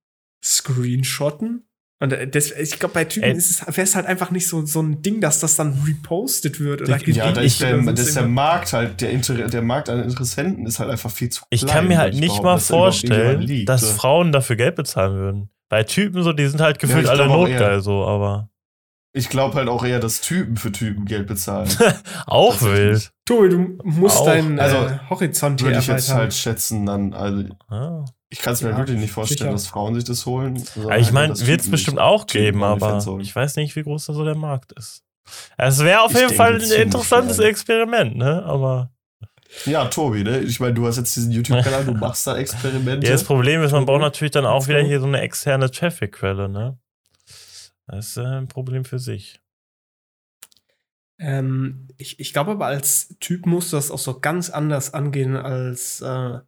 screenshotten. Und äh, das, ich glaube, bei Typen Ey. ist es, wäre es halt einfach nicht so, so ein Ding, dass das dann repostet wird oder Ich- Ja, da ist der, das ist der. Markt halt, der, Inter der Markt an Interessenten ist halt einfach viel zu klein. Ich kann mir halt nicht mal vorstellen, liegt. dass Frauen dafür Geld bezahlen würden. Bei Typen so, die sind halt gefühlt ich alle notgeil so, aber Ich glaube halt auch eher, dass Typen für Typen Geld bezahlen. auch wild. Tobi, du musst Auch. deinen Also, äh, Horizont hier Würde ich jetzt halt schätzen, dann, also Ah. ich kann es mir Ja, wirklich nicht vorstellen, sicher. dass Frauen sich das holen. Ja, ich meine, wird es bestimmt auch geben, aber ich weiß nicht, wie groß da so der Markt ist. Es wäre auf Ich jeden denke, Fall ein interessantes klein. Experiment, ne? Aber Ja, Tobi, ne? Ich meine, du hast jetzt diesen YouTube-Kanal, du machst da Experimente. ja, das Problem ist, man braucht natürlich dann auch wieder hier so eine externe Traffic-Quelle, ne? Das ist äh, ein Problem für sich. Ähm, ich, ich glaube aber, als Typ musst du das auch so ganz anders angehen als, äh,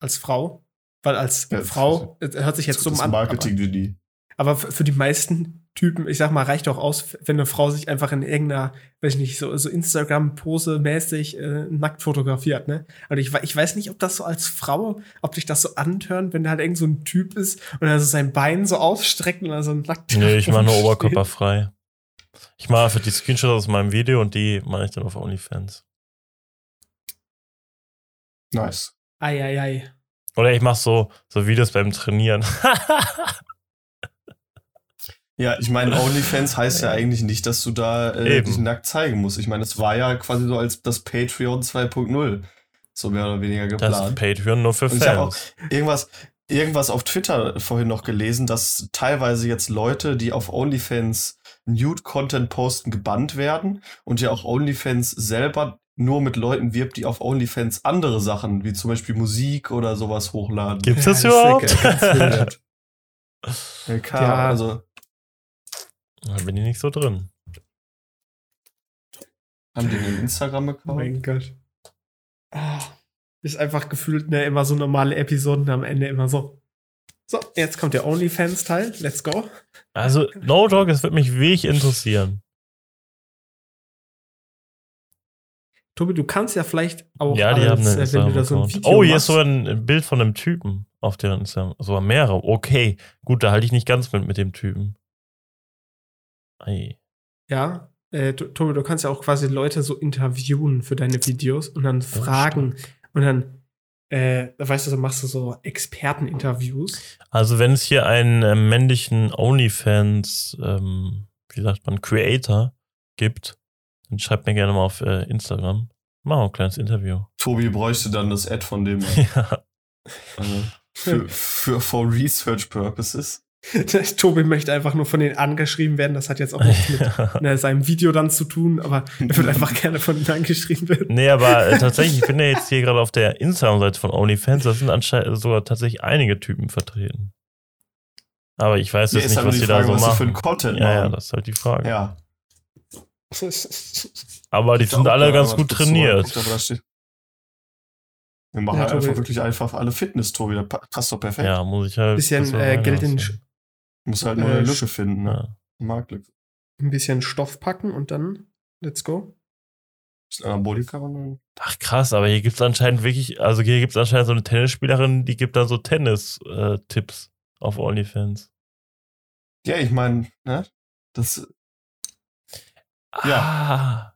als Frau. Weil als Ja, Frau, äh, hört sich jetzt das dumm ist an. Aber, Marketing-Genie. aber für für die meisten Typen, ich sag mal, reicht auch aus, wenn eine Frau sich einfach in irgendeiner, weiß ich nicht, so, so Instagram-Pose-mäßig äh, nackt fotografiert, ne? Und ich, ich weiß nicht, ob das so als Frau, ob dich das so antönt, wenn da halt irgend so ein Typ ist und er so sein Bein so ausstreckt und er so nackt Nee, ich mache nur steht. oberkörperfrei. Ich mache einfach die Screenshots aus meinem Video und die mache ich dann auf OnlyFans. Nice. Ei, ei, ei. Oder ich mache so, so Videos beim Trainieren. Ja, ich meine, OnlyFans heißt ja eigentlich nicht, dass du da äh, Eben. dich nackt zeigen musst. Ich meine, es war ja quasi so als das Patreon 2.0. So mehr oder weniger Das geplant. ist Patreon nur für Und ich habe auch Fans. irgendwas, irgendwas auf Twitter vorhin noch gelesen, dass teilweise jetzt Leute, die auf OnlyFans Nude-Content posten, gebannt werden und ja auch OnlyFans selber nur mit Leuten wirbt, die auf OnlyFans andere Sachen, wie zum Beispiel Musik oder sowas hochladen. Gibt's Ja, das ist überhaupt? ja. Ja, klar, Ja. also Da bin ich nicht so drin. haben die einen Oh Instagram-Account? mein Gott. Ah, ist einfach gefühlt ne, immer so normale Episoden am Ende immer so. So, jetzt kommt der OnlyFans-Teil. Let's go. Also, no joke, es wird mich wirklich interessieren. Tobi, du kannst ja vielleicht auch ja, die haben einen äh, wenn du da so ein. Video Oh, hier ist machst, sogar ein Bild von einem Typen auf deren Instagram. Sogar mehrere. Okay, gut, da halte ich nicht ganz mit mit dem Typen. Ei. Ja, äh, Tobi, du kannst ja auch quasi Leute so interviewen für deine Videos und dann fragen und dann, äh, weißt du, so machst du so Experteninterviews. Also, wenn es hier einen äh, männlichen OnlyFans, ähm, wie sagt man, Creator gibt, dann schreibt mir gerne mal auf äh, Instagram. Machen wir ein kleines Interview. Tobi bräuchte dann das Ad von dem ja. äh, für, für for Research Purposes. Tobi möchte einfach nur von denen angeschrieben werden. Das hat jetzt auch nichts mit ne, seinem Video dann zu tun, aber er wird einfach gerne von ihnen angeschrieben werden. Nee, aber äh, tatsächlich, ich bin ja jetzt hier gerade auf der Instagram-Seite von OnlyFans, da sind anscheinend sogar tatsächlich einige Typen vertreten. Aber ich weiß jetzt ist nicht, was die die Frage, da so was sie für machen. einen Content ja, ja, machen. das ist halt die Frage. Ja. Aber die Ich sind alle ganz gut trainiert. Wir machen Ja, halt einfach wirklich einfach alle Fitness, Tobi. Das pa- passt doch perfekt. Ja, muss ich halt. Bisschen äh, Geld in reinlassen. Muss halt nur Äh, eine Lücke finden, ne? Ja. Marktlücke. ein bisschen Stoff packen und dann let's go. Ist Anabolika man Ach krass, aber hier gibt es anscheinend wirklich, also hier gibt es anscheinend so eine Tennisspielerin, die gibt dann so Tennis-Tipps auf OnlyFans. Ja, ich meine, ne? Das Ah.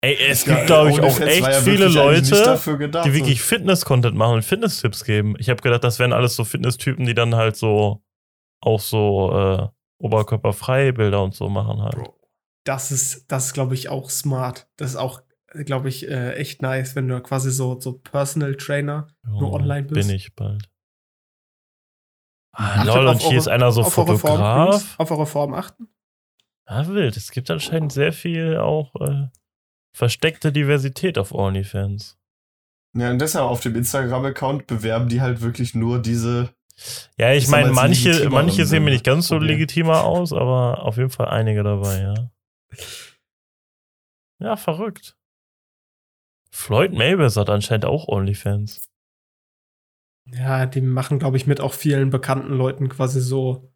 Ey, es ja, gibt, glaube ich, auch echt ja viele Leute, gedacht, die wirklich Fitness-Content machen und Fitness-Tipps geben. Ich habe gedacht, das wären alles so Fitness-Typen, die dann halt so auch so äh, oberkörperfreie Bilder und so machen halt. Bro. Das ist, das ist, glaube ich, auch smart. Das ist auch, glaube ich, äh, echt nice, wenn du quasi so, so Personal Trainer nur online bist. Bin ich bald. Ah, lol, und hier eure- ist einer so auf eure Form, Fotograf. Auf eure Form achten. Ah, wild. Es gibt anscheinend sehr viel auch äh, versteckte Diversität auf OnlyFans. Ja, und deshalb auf dem Instagram-Account bewerben die halt wirklich nur diese. Ja, ich meine, manche, manche sehen mir nicht ganz so Problem. legitimer aus, aber auf jeden Fall einige dabei, ja. Ja, verrückt. Floyd Mayweather hat anscheinend auch OnlyFans. Ja, die machen, glaube ich, mit auch vielen bekannten Leuten quasi so.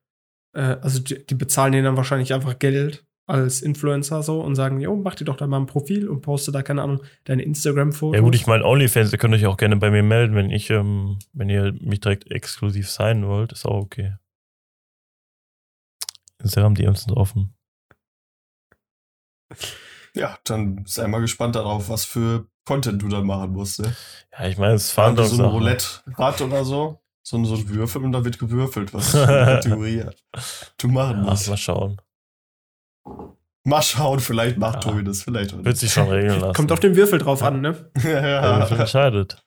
Äh, also die, die bezahlen denen dann wahrscheinlich einfach Geld als Influencer so und sagen, jo, mach dir doch da mal ein Profil und poste da, keine Ahnung, deine Instagram-Fotos. Ja gut, ich meine, OnlyFans, ihr könnt euch auch gerne bei mir melden, wenn ich, ähm, wenn ihr mich direkt exklusiv sein wollt, ist auch okay. Instagram-DMs sind offen. Ja, dann sei mal gespannt darauf, was für Content du da machen musst, ne? Ja, ich meine, es Fahren so ein. Roulette-Rad oder so. So ein, so ein Würfel und da wird gewürfelt, was für eine Kategorie du machen Ja, musst. mal schauen. Mal schauen, vielleicht macht Ja. Tobi das, vielleicht Wird sich schon regeln lassen. Kommt auf den Würfel drauf an, ne? Wer nicht. entscheidet.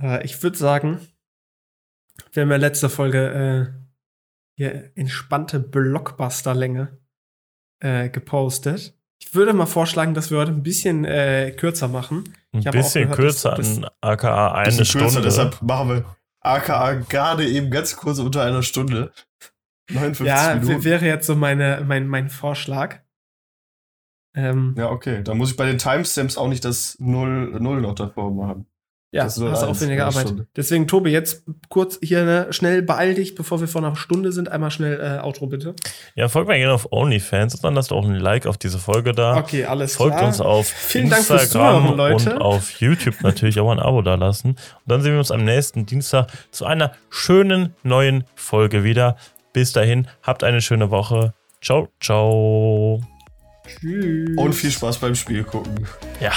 Äh, ich würde sagen, wir haben ja letzte Folge äh, hier entspannte Blockbuster-Länge äh, gepostet. Ich würde mal vorschlagen, dass wir heute ein bisschen äh, kürzer machen. Ein Ich auch bisschen gehört, kürzer dass- an aka eine Stunde. kürzer, deshalb machen wir AKA gerade eben ganz kurz unter einer Stunde. 59 ja, Minuten. wäre jetzt so meine, mein, mein Vorschlag. Ähm, Ja, okay. Dann muss ich bei den Timestamps auch nicht das Null, Null noch davor machen. Ja, Das hast auch weniger Arbeit. Stunde. Deswegen, Tobi, jetzt kurz hier ne, schnell beeil dich, bevor wir vor einer Stunde sind. Einmal schnell äh, Outro, bitte. Ja, folgt mir gerne auf OnlyFans und dann lasst auch ein Like auf diese Folge da. Okay, alles Folgt klar. uns auf Vielen Dank fürs Instagram Zuhören, Leute. und auf YouTube natürlich auch ein Abo da lassen. Und dann sehen wir uns am nächsten Dienstag zu einer schönen neuen Folge wieder. Bis dahin, habt eine schöne Woche. Ciao, ciao. Tschüss. Und viel Spaß beim Spiel gucken. Ja.